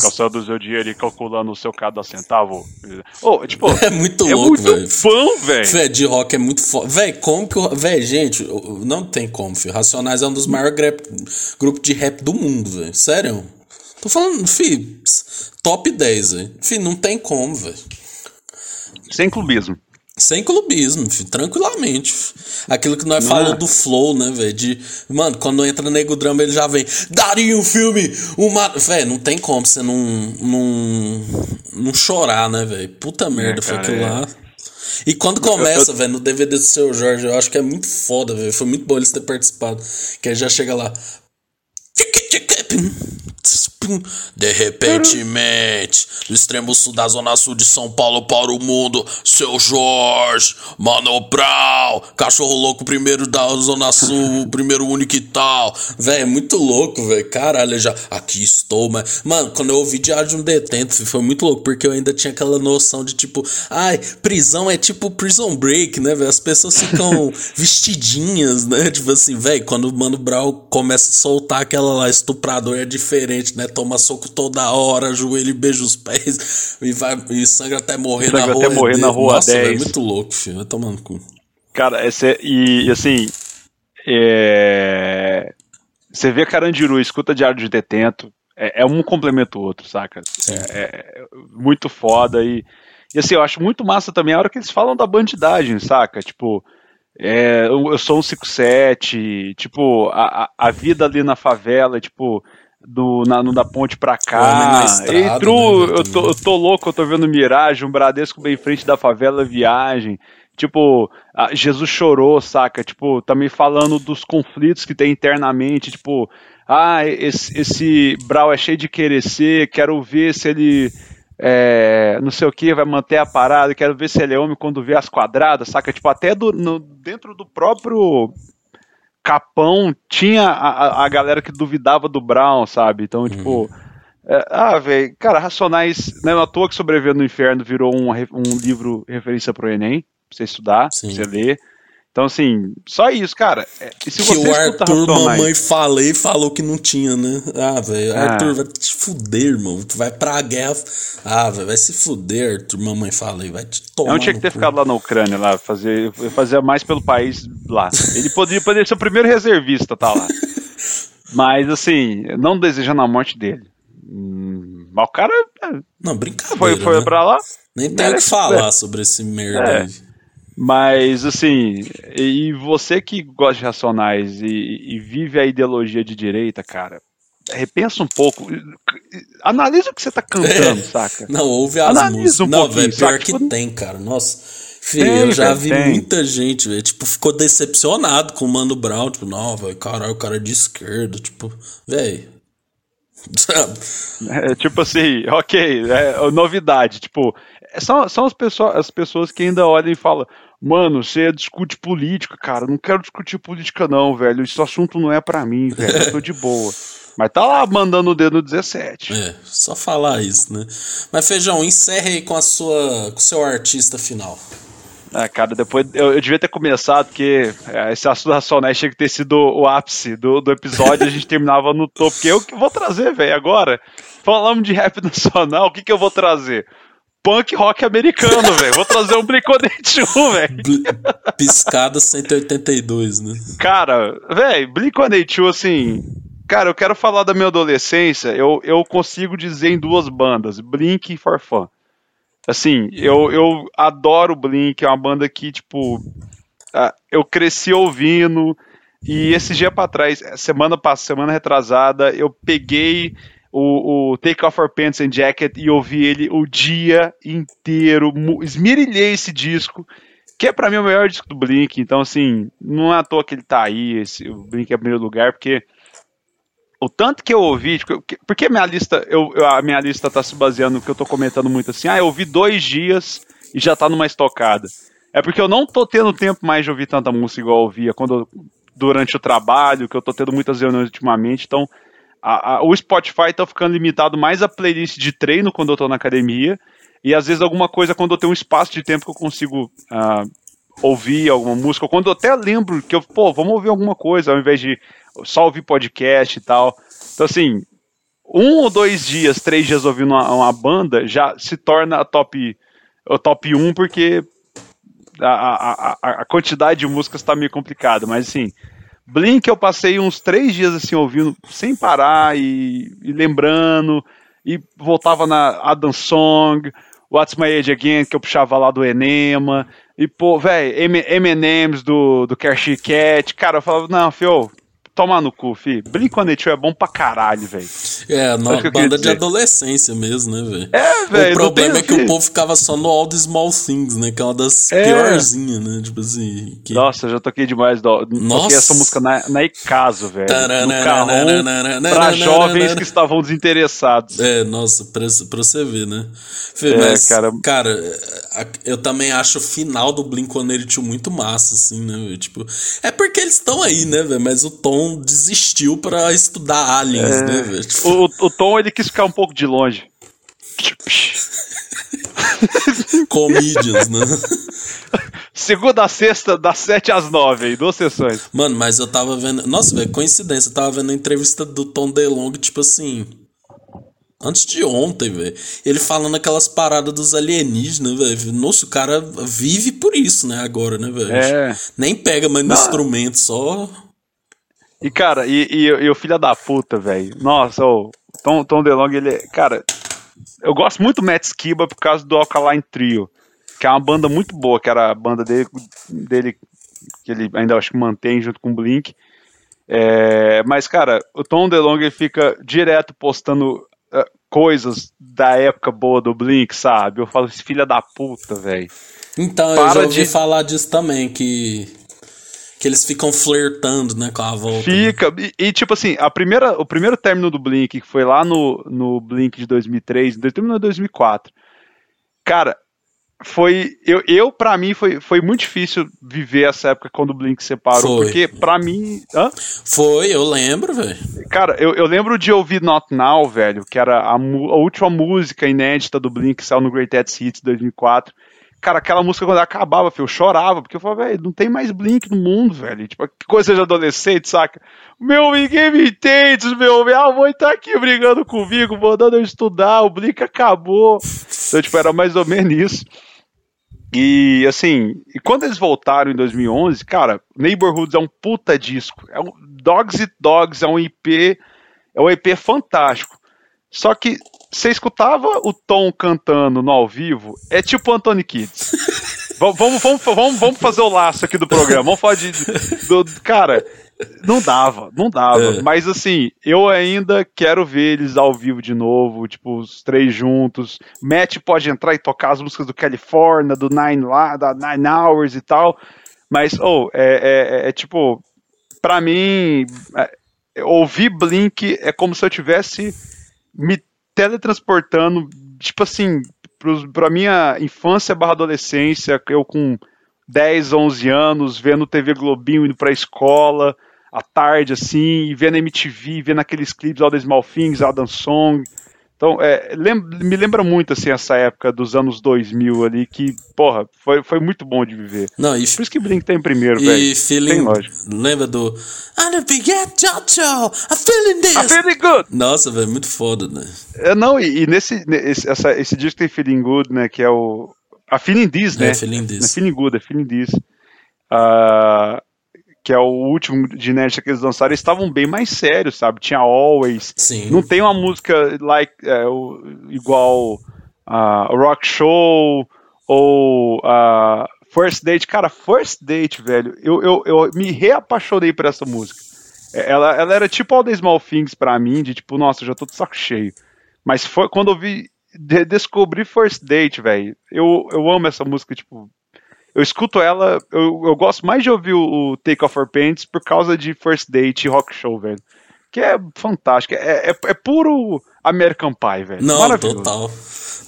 A: Calçando o seu dinheiro e calculando o seu cada centavo. Oh, tipo,
B: é muito é louco, velho.
A: bom, velho.
B: Fé de rock é muito foda. Velho, como que. Velho, gente, não tem como, filho. Racionais é um dos maiores grupos de rap do mundo, velho. Sério. Tô falando, filho, top 10, velho. Filho, não tem como, velho.
A: Sem clubismo.
B: Sem clubismo, filho, tranquilamente. Aquilo que nós falamos é. do flow, né, velho? De, mano, quando entra Nego Drama, ele já vem. Daria um filme, uma. Velho, não tem como você não. não, não chorar, né, velho? Puta merda, é, foi aquilo é. lá. E quando começa, velho, no DVD do seu Jorge, eu acho que é muito foda, velho. Foi muito bom eles terem participado. Que aí já chega lá. De repentemente, do extremo sul da zona sul de São Paulo para o mundo, seu Jorge, Mano Brown, cachorro louco primeiro da zona sul, primeiro único e tal. Véi, é muito louco, velho. Caralho, já. Aqui estou, mas. Mano, quando eu ouvi Diário de um Detento, foi muito louco, porque eu ainda tinha aquela noção de tipo, ai, prisão é tipo prison break, né, velho? As pessoas ficam vestidinhas, né? Tipo assim, velho, quando o Mano Brown começa a soltar aquela lá, estuprador é diferente, né? Toma soco toda hora, joelho e beija os pés e, vai, e sangra até morrer sangra na rua.
A: até morrer na rua Nossa, 10.
B: é muito louco, filho. Vai tomando cu.
A: Cara, esse é, e assim, é... você vê Carandiru, escuta Diário de Detento, é, é um complemento o outro, saca? É, é, muito foda e, e assim, eu acho muito massa também a hora que eles falam da bandidagem, saca? Tipo, é, eu sou um 57, tipo, a, a vida ali na favela, tipo, do, na, no da ponte pra cá. Estrada, Ei, Tru, né, eu, tô, eu tô louco, eu tô vendo Miragem, um Bradesco bem em frente da favela, viagem. Tipo, Jesus chorou, saca? Tipo, também falando dos conflitos que tem internamente, tipo, ah, esse, esse Brau é cheio de querer ser, quero ver se ele é, não sei o que, vai manter a parada, quero ver se ele é homem quando vê as quadradas, saca? Tipo, até do, no, dentro do próprio Capão tinha a, a galera que duvidava do Brown, sabe? Então, uhum. tipo. É, ah, velho, cara, Racionais, né, não é à toa que Sobreviver no Inferno virou um, um livro referência pro Enem, pra você estudar, Sim. pra você ler. Então, assim, só isso, cara. É, e
B: se que o Arthur, mamãe, falei, falou que não tinha, né? Ah, velho, ah. Arthur, vai te fuder, irmão. Tu vai pra guerra. Ah, velho, vai se fuder, Arthur, mamãe, falei, vai te tomar.
A: Não tinha que ter ficado lá na Ucrânia, lá, fazer, fazer mais pelo país lá. Ele poderia, poderia ser o primeiro reservista, tá lá. Mas, assim, não desejando a morte dele. Hum, mas o cara.
B: É, não, brincadeira.
A: Foi, foi
B: né?
A: pra lá.
B: Nem tem o que falar sobre esse merda é.
A: Mas, assim, e você que gosta de racionais e, e, vive a ideologia de direita, cara, repensa um pouco. Analisa o que você tá cantando, é. saca?
B: Não, ouve as Analisa músicas. Um não, velho, pior que tipo, tem, cara. Nossa. Filho, tem, eu já vi tem. muita gente, velho, tipo, ficou decepcionado com o Mano Brown, tipo, não, velho, caralho, o cara é de esquerda, tipo, velho.
A: É, tipo assim, ok, é, novidade, tipo, são, são as, pessoas, as pessoas que ainda olham e falam, Mano, você discute política, cara. Não quero discutir política, não, velho. Esse assunto não é para mim, velho. Eu tô de boa. Mas tá lá mandando o dedo no 17.
B: É, só falar isso, né? Mas, Feijão, encerre aí com a sua, com o seu artista final.
A: Ah, cara, depois eu, eu devia ter começado, porque é, esse assunto racionais tinha que ter sido o ápice do, do episódio a gente terminava no topo. Porque eu que vou trazer, velho, agora. Falamos de rap nacional, o que, que eu vou trazer? Punk rock americano, velho. Vou trazer um Blink-182, velho.
B: Piscada 182, né?
A: Cara, velho, Blink-182, assim... Cara, eu quero falar da minha adolescência, eu, eu consigo dizer em duas bandas, Blink e For Fun. Assim, eu, eu adoro Blink, é uma banda que, tipo, eu cresci ouvindo, e esse dia pra trás, semana passada, semana retrasada, eu peguei o, o Take Off Our Pants and Jacket e ouvi ele o dia inteiro. Esmirilhei esse disco, que é para mim o melhor disco do Blink. Então, assim, não é à toa que ele tá aí, esse, o Blink é o primeiro lugar, porque o tanto que eu ouvi, tipo, porque minha lista, eu, a minha lista tá se baseando no que eu tô comentando muito assim, ah, eu ouvi dois dias e já tá numa estocada. É porque eu não tô tendo tempo mais de ouvir tanta música igual eu ouvia quando durante o trabalho, que eu tô tendo muitas reuniões ultimamente, então a, a, o Spotify tá ficando limitado mais a playlist de treino quando eu tô na academia, e às vezes alguma coisa quando eu tenho um espaço de tempo que eu consigo uh, ouvir alguma música, ou quando eu até lembro que eu, pô, vamos ouvir alguma coisa, ao invés de só ouvir podcast e tal. Então, assim, um ou dois dias, três dias ouvindo uma, uma banda já se torna a top, o top 1, porque a, a, a, a quantidade de músicas está meio complicada, mas assim, Blink eu passei uns três dias assim ouvindo sem parar e, e lembrando e voltava na Adam Song, What's My Age Again que eu puxava lá do Enema e pô, velho, M&M's do do Kershey Cat, cara, eu falava não, fio, toma no cu, fi. Blink-182 é bom pra caralho, velho.
B: É, no, banda de adolescência mesmo, né, velho?
A: É, velho.
B: O problema é que o povo ficava só no All the Small Things, né? Que é uma das é. piorzinhas, né? Tipo assim. Que...
A: Nossa, já toquei demais. Do... Nossa. Toquei essa música na, na Icaso, velho. No carrão, pra jovens que estavam desinteressados.
B: É, nossa, pra, pra você ver, né? É, Mas, cara... cara, eu também acho o final do Blink-182 muito massa, assim, né? Tipo, é porque eles estão aí, né, velho? Mas o Tom desistiu pra estudar aliens, é... né, velho?
A: O, o Tom, ele quis ficar um pouco de longe.
B: Comedians, né?
A: Segunda a sexta, das 7 às 9, aí, duas sessões.
B: Mano, mas eu tava vendo. Nossa, velho, coincidência, eu tava vendo a entrevista do Tom DeLonge, tipo assim. Antes de ontem, velho. Ele falando aquelas paradas dos alienígenas, velho. Nossa, o cara vive por isso, né, agora, né, velho?
A: É.
B: Nem pega mais no instrumento, só.
A: E, cara, e, e, e o filho da puta, velho. Nossa, o Tom, Tom DeLonge, ele é. Cara, eu gosto muito do Matt Skiba por causa do Alkaline Trio, que é uma banda muito boa, que era a banda dele, dele que ele ainda acho que mantém junto com o Blink. É, mas, cara, o Tom DeLonge fica direto postando uh, coisas da época boa do Blink, sabe? Eu falo, filho da puta, velho.
B: Então, Para eu já ouvi de... falar disso também, que que eles ficam flertando, né, com a volta.
A: Né? Fica, né? e, e, tipo assim, a primeira, o primeiro término do Blink, que foi lá no, no Blink de 2003, terminou em 2004. Cara, foi, eu, eu para mim, foi, foi muito difícil viver essa época quando o Blink separou, foi. porque para mim... Hã?
B: Foi, eu lembro, velho.
A: Cara, eu, eu lembro de ouvir Not Now, velho, que era a, a última música inédita do Blink, que saiu no Great Hits 2004, Cara, aquela música quando acabava, filho, eu chorava, porque eu falava, velho, não tem mais Blink no mundo, velho. Tipo, que coisa de adolescente, saca? Meu, ninguém me entende, meu, minha mãe tá aqui brigando comigo, mandando eu estudar, o Blink acabou. Então, tipo, era mais ou menos isso. E, assim, e quando eles voltaram em 2011, cara, Neighborhoods é um puta disco. É um, Dogs It Dogs é um IP, é um IP fantástico. Só que você escutava o Tom cantando no ao vivo, é tipo Anthony Kids. vamos, vamos, vamos, vamos fazer o laço aqui do programa. Vamos falar de. Do, cara, não dava, não dava. É. Mas assim, eu ainda quero ver eles ao vivo de novo, tipo, os três juntos. Matt pode entrar e tocar as músicas do California, do Nine, lá, da Nine Hours e tal. Mas, oh, é, é, é tipo, pra mim, é, ouvir Blink é como se eu tivesse me teletransportando, tipo assim, pros, pra minha infância barra adolescência, eu com 10, 11 anos, vendo TV Globinho indo pra escola, à tarde, assim, e vendo MTV, vendo aqueles clipes, All the Small Things, Adam Song, então, é, me lembra muito, assim, essa época dos anos 2000 ali, que, porra, foi, foi muito bom de viver.
B: Não, e,
A: Por isso que Blink tem primeiro, velho.
B: E feeling, lembra do I don't forget Jojo, I'm feeling this. I'm
A: feeling good.
B: Nossa, velho, muito foda, né?
A: É, não, e, e nesse, nesse essa, esse disco tem Feeling Good, né, que é o... A Feeling This, né?
B: É, Feeling This.
A: É Feeling Good, é Feeling This. Uh, que é o último de Nerd que eles lançaram, eles estavam bem mais sérios, sabe? Tinha Always.
B: Sim.
A: Não tem uma música like, é, igual a uh, Rock Show ou uh, First Date. Cara, First Date, velho, eu, eu, eu me reapaixonei por essa música. É, ela, ela era tipo All the Small Things pra mim, de tipo, nossa, já tô de saco cheio. Mas foi quando eu vi, de, descobri First Date, velho, eu, eu amo essa música, tipo, eu escuto ela, eu, eu gosto mais de ouvir o, o Take Off Our Pants por causa de First Date e Rock Show, velho. Que é fantástico. É, é, é puro American Pie, velho.
B: Não, total.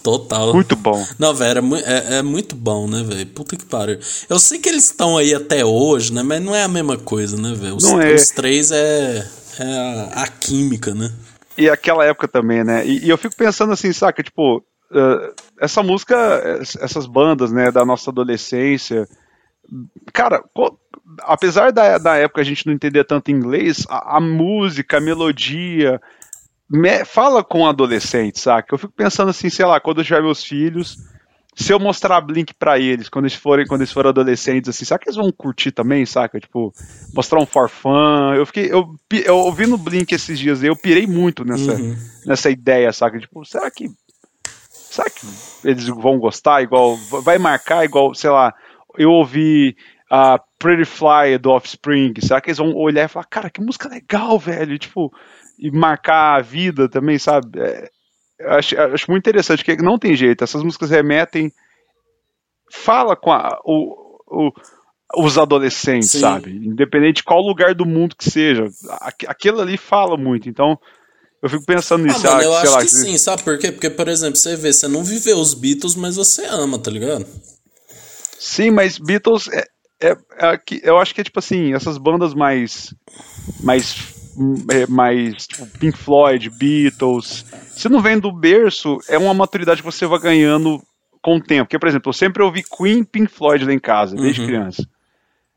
B: Total.
A: Muito bom.
B: Não, velho, é, é, muito bom, né, velho? Puta que pariu. Eu sei que eles estão aí até hoje, né? Mas não é a mesma coisa, né, velho? Os, não é. os três é, é a, a, química, né?
A: E aquela época também, né? E, e eu fico pensando assim, saca? Tipo, uh, essa música, essas bandas, né, da nossa adolescência, cara, apesar da, da época a gente não entender tanto inglês, a, a música, a melodia, me, fala com adolescentes, saca? Eu fico pensando assim, sei lá, quando eu tiver meus filhos, se eu mostrar Blink para eles, quando eles forem, quando eles forem adolescentes, assim, será que eles vão curtir também, saca? Tipo, mostrar um forfã. Eu fiquei, eu, eu ouvindo Blink esses dias, eu pirei muito nessa, uhum. nessa ideia, saca? Tipo, será que será que eles vão gostar igual, vai marcar igual, sei lá, eu ouvi a Pretty Fly do Offspring, será que eles vão olhar e falar, cara, que música legal, velho, tipo, e marcar a vida também, sabe? É, acho, acho muito interessante, que não tem jeito, essas músicas remetem, fala com a, o, o os adolescentes, Sim. sabe? Independente de qual lugar do mundo que seja. Aquilo ali fala muito. Então, eu fico pensando nisso.
B: Ah, mano, eu acho lá, que sim, sabe por quê? Porque, por exemplo, você vê, você não viveu os Beatles, mas você ama, tá ligado?
A: Sim, mas Beatles é, é, é eu acho que é tipo assim, essas bandas mais mais é, mais tipo, Pink Floyd, Beatles, se não vem do berço, é uma maturidade que você vai ganhando com o tempo. Porque, por exemplo, eu sempre ouvi Queen, Pink Floyd lá em casa, desde uhum. criança.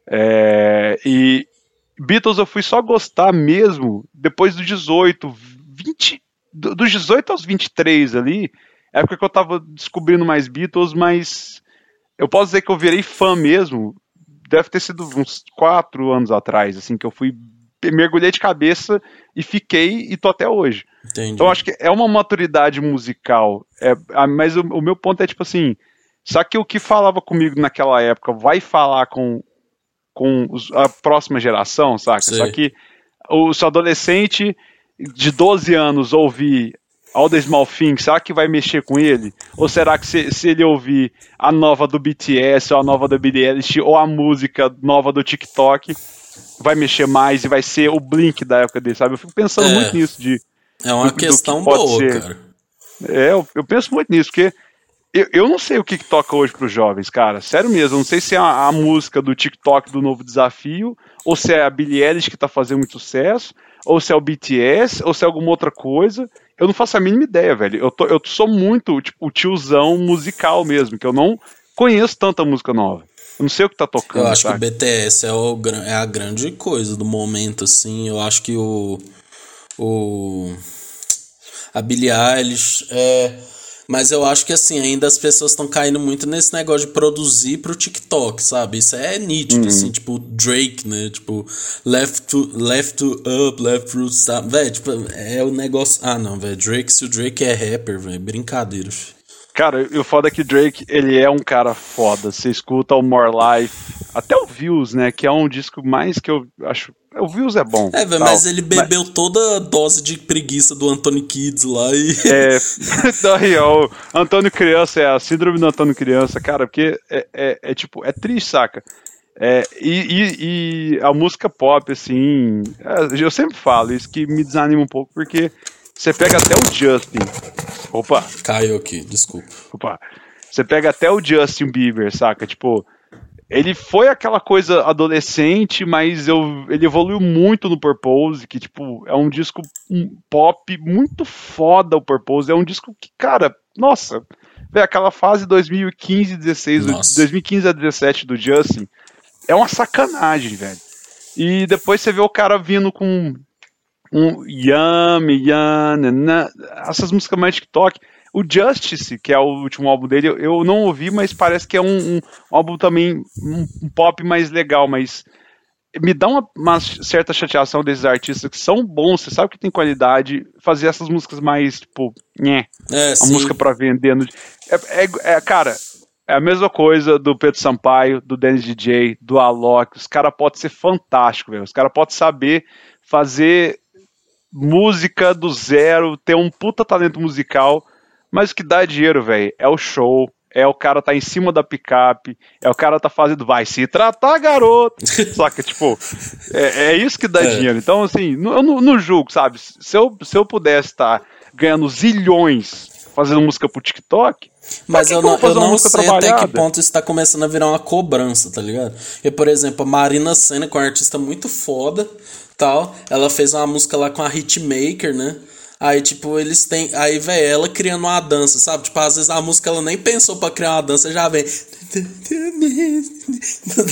A: É, e Beatles eu fui só gostar mesmo depois dos 18, 20, dos 18 aos 23 ali, época que eu tava descobrindo mais Beatles, mas eu posso dizer que eu virei fã mesmo, deve ter sido uns 4 anos atrás, assim, que eu fui mergulhei de cabeça e fiquei e tô até hoje. Entendi. Então acho que é uma maturidade musical, é, mas o, o meu ponto é tipo assim, só que o que falava comigo naquela época vai falar com, com a próxima geração, saca? Sim. Só que o seu adolescente de 12 anos ouvir All the Small Things, será que vai mexer com ele? Ou será que se, se ele ouvir a nova do BTS, ou a nova da Billie Eilish, ou a música nova do TikTok, vai mexer mais e vai ser o Blink da época dele, sabe? Eu fico pensando é, muito nisso de...
B: É uma do, questão do que boa, ser. cara.
A: É, eu, eu, penso muito nisso, porque eu, eu não sei o que, que toca hoje para os jovens, cara. Sério mesmo, eu não sei se é a, a música do TikTok do novo desafio, ou se é a Billie Eilish que tá fazendo muito sucesso, ou se é o BTS, ou se é alguma outra coisa. Eu não faço a mínima ideia, velho. Eu, tô, eu sou muito, tipo, o tiozão musical mesmo, que eu não conheço tanta música nova. Eu não sei o que tá tocando.
B: Eu acho que o BTS é, o, é a grande coisa do momento, assim. Eu acho que o. O. A Billie Eilish é mas eu acho que assim, ainda as pessoas estão caindo muito nesse negócio de produzir pro TikTok, sabe? Isso é nítido, uhum. assim, tipo, Drake, né? Tipo, left to, left to up, left to stop. Véi, tipo, é o negócio. Ah, não, velho. Drake, se o Drake é rapper, velho, brincadeira, filho.
A: Cara, o foda é que Drake, ele é um cara foda. Você escuta o More Life, até o Views, né? Que é um disco mais que eu acho. O Views é bom.
B: É, velho, mas ele bebeu mas... toda a dose de preguiça do Anthony Kids lá e.
A: É. ó, o Antônio Criança, é a síndrome do Antônio Criança, cara, porque é, é, é tipo, é triste, saca? É, e, e, e, a música pop, assim, é, eu sempre falo isso que me desanima um pouco, porque você pega até o Justin. Opa!
B: Caiu aqui, desculpa.
A: Opa! Você pega até o Justin Bieber, saca? Tipo, ele foi aquela coisa adolescente, mas eu, ele evoluiu muito no Purpose, que, tipo, é um disco pop muito foda o Purpose. É um disco que, cara, nossa, véio, aquela fase 2015, 16, 2015 a 17 do Justin, é uma sacanagem, velho. E depois você vê o cara vindo com um Yami, Yan, essas músicas mais TikTok. O Justice, que é o último álbum dele, eu não ouvi, mas parece que é um, um álbum também, um, um, pop mais legal, mas me dá uma, uma, certa chateação desses artistas que são bons, você sabe que tem qualidade, fazer essas músicas mais, tipo, nhé, é, a sim. música pra vender. No, é, é, é, cara, é a mesma coisa do Pedro Sampaio, do Dennis DJ, do Alok, os caras podem ser fantásticos, velho, os caras podem saber fazer música do zero, ter um puta talento musical, mas o que dá dinheiro, velho, é o show, é o cara tá em cima da picape, é o cara tá fazendo, vai se tratar, garoto. Saca, tipo, é, é, isso que dá é. dinheiro. Então, assim, eu não, não julgo, sabe? Se eu, se eu pudesse estar tá ganhando zilhões fazendo música pro TikTok.
B: Mas eu não, eu não sei até que ponto isso tá começando a virar uma cobrança, tá ligado? E, por exemplo, a Marina Senna, que é uma artista muito foda, tal. Ela fez uma música lá com a Hitmaker, né? Aí, tipo, eles têm. Aí, velho, ela criando uma dança, sabe? Tipo, às vezes a música ela nem pensou pra criar uma dança, já vem.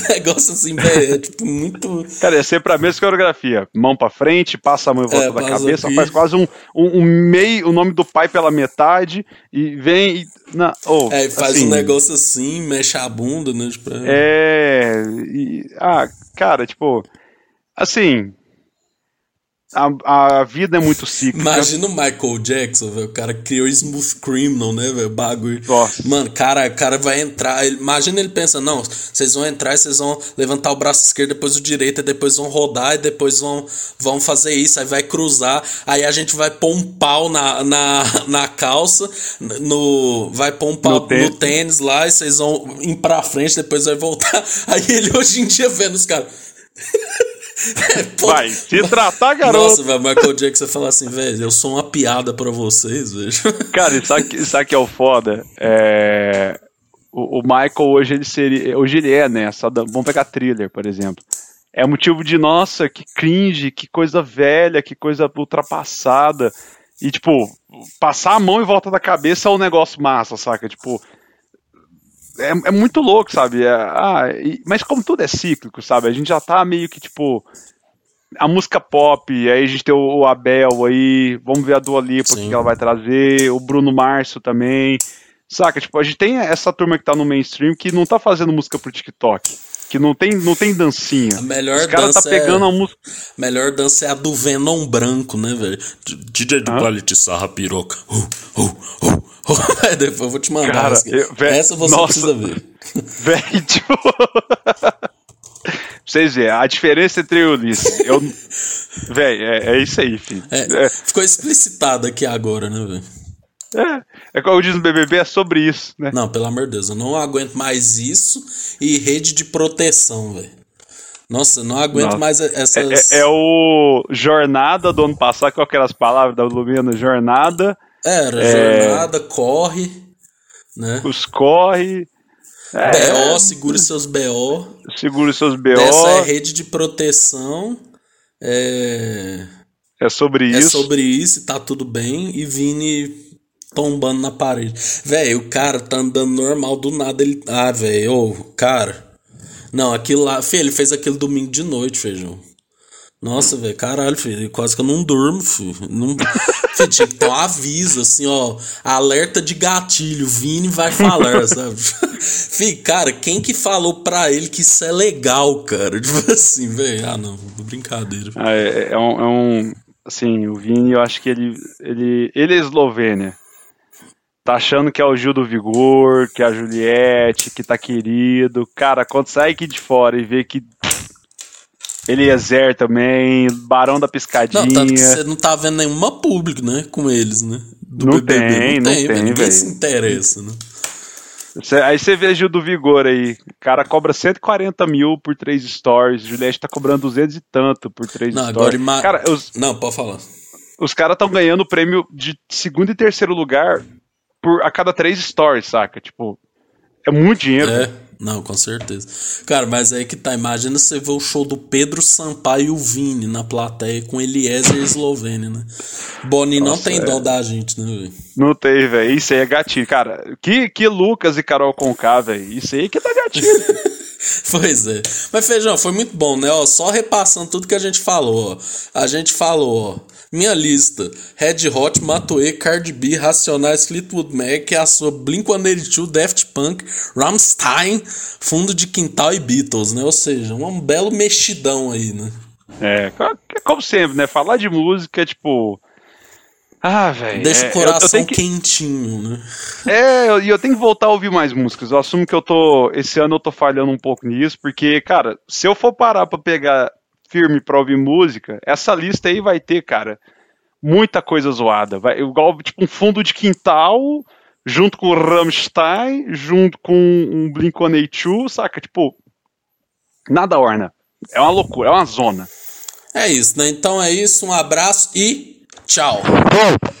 B: negócio assim, velho. É, tipo, muito.
A: Cara, é sempre a mesma coreografia. Mão pra frente, passa a mão em volta é, da cabeça, aqui. faz quase um, um, um, meio, o nome do pai pela metade, e vem. E, na, oh,
B: é, faz assim, um negócio assim, mexe a bunda, né? Tipo,
A: é. E, ah, cara, tipo. Assim, a, a vida é muito cíclica.
B: Imagina o Michael Jackson, velho. O cara criou Smooth Criminal, né, velho? Bagulho.
A: Nossa.
B: Mano, cara, o cara vai entrar. ele- imagina ele pensa, não, vocês vão entrar e vocês vão levantar o braço esquerdo, depois o direito, e depois vão rodar, e depois vão, vão fazer isso, aí vai cruzar, aí a gente vai pôr um pau na, na, na calça, no, vai pôr um pau
A: No
B: no
A: tênis.
B: tênis, lá, e vocês vão ir pra frente, depois vai voltar. Aí ele hoje em dia vendo os caras.
A: Vai se tratar, garoto.
B: nossa, velho, Michael Jackson fala assim, velho, eu sou uma piada pra vocês, velho.
A: Cara, e sabe, sabe que é o foda? É, O, o Michael hoje ele seria. Hoje ele é, né? Da- Vamos pegar thriller, por exemplo. É motivo de, nossa, que cringe, que coisa velha, que coisa ultrapassada. E, tipo, passar a mão em volta da cabeça é um negócio massa, saca? Tipo. É, é muito louco, sabe? É, ah, e- mas como tudo é cíclico, sabe? A gente já tá meio que, tipo. A música pop, aí a gente tem o, o Abel aí, vamos ver a Dua Lipa, o que
B: Sim.
A: que ela vai trazer, o Bruno Março também. Saca? Tipo, a gente tem essa turma que tá no mainstream que não tá fazendo música pro TikTok. Que não tem, não tem dancinha.
B: A melhor
A: Os caras tá
B: dança
A: pegando
B: é-
A: a música.
B: Melhor dança é a do Venom branco, né, velho? DJ do
A: Hã?
B: Quality Sarra Piroca. Uh, uh, uh, Depois eu vou te mandar.
A: Cara, eu- velho,
B: essa você
A: nossa.
B: precisa ver.
A: Velho, tipo. pra vocês verem, a diferença entre o Ulisses. Eu... Véi, é, é isso aí, filho.
B: É, ficou explicitado aqui agora, né, velho?
A: É, é como disse no BBB, é sobre isso, né?
B: Não, pelo amor de Deus, eu não aguento mais isso e rede de proteção, velho. Nossa, eu não aguento
A: Nossa.
B: mais essas.
A: É, é o Jornada do ano passado, qual que as palavras da Lumena? Jornada,
B: Era,
A: É.
B: jornada, corre, né?
A: os corre, é,
B: BO, segure seus BO.
A: segura os seus BO,
B: Essa é
A: é,
B: rede de proteção. É,
A: sobre
B: é
A: isso.
B: sobre isso, e tá tudo bem. E Vini tombando na parede. Velho, o cara tá andando normal do nada. Ele. Ah, velho, ô, cara. Não, aquilo lá. Filho, ele fez aquilo domingo de noite, feijão. Nossa, velho, caralho, filho. Quase que eu não durmo, filho. Não... filho, tinha que ter um aviso, assim, ó. Alerta de gatilho. Vini vai falar, sabe? filho, cara, quem que falou pra ele que isso é legal, cara? Tipo assim, velho. Ah, não. Brincadeira.
A: Ah, é, é um, é um- Assim, o Vini, eu acho que ele. Ele, ele é Eslovênia. Tá achando que é o Gil do Vigor, que é a Juliette, que tá querido. Cara, quando sai aqui de fora e vê que. Ele é também, Barão da Piscadinha.
B: Não, tanto que você não tá vendo nenhuma público, né? Com eles, né? Do
A: Não tem, não tem,
B: velho. Ninguém
A: velho.
B: se interessa, né?
A: Cê- aí você vê Gil do Vigor aí. O cara cobra 140 mil por três stories. Juliette tá cobrando 200 e tanto por três
B: Não,
A: stories.
B: agora ima-
A: Cara, os,
B: Não, pode falar.
A: os caras estão ganhando prêmio de segundo e terceiro lugar por a cada três stories, saca? Tipo, é muito dinheiro.
B: É, não, com certeza. Cara, mas aí que tá. Imagina você ver o show do Pedro Sampaio e o Vini na plateia com Eliezer e Eslovênia, né? Boni não tem
A: é.
B: dó da gente, né, velho?
A: Não tem, velho. Isso aí é gatilho. Cara, que, que Lucas e Carol Conká, velho. Isso aí que dá gatilho.
B: Pois é. Mas, Feijão, foi muito bom, né? Ó, só repassando tudo que a gente falou, ó. A gente falou, ó. Minha lista: Red Hot, Matoe, Cardi B, Racionais, Fleetwood Mac, a sua Blink-182, Daft Punk, Rammstein, Fundo de Quintal e Beatles, né? Ou seja, um belo mexidão aí, né?
A: é, co- como sempre, né? Falar de música, tipo. Ah, velho.
B: Deixa
A: é,
B: o coração
A: eu, eu que,
B: quentinho, né?
A: É, e eu, eu tenho que voltar a ouvir mais músicas. Eu assumo que eu tô. Esse ano eu tô falhando um pouco nisso, porque, cara, se eu for parar pra pegar firme pra ouvir música, essa lista aí vai ter, cara, muita coisa zoada. Vai, igual, tipo, um fundo de quintal, junto com o Rammstein, junto com um Blink-182, saca? Tipo, nada orna. É uma loucura, é uma zona.
B: É isso, né? Então é isso, um abraço e tchau.
A: Bom.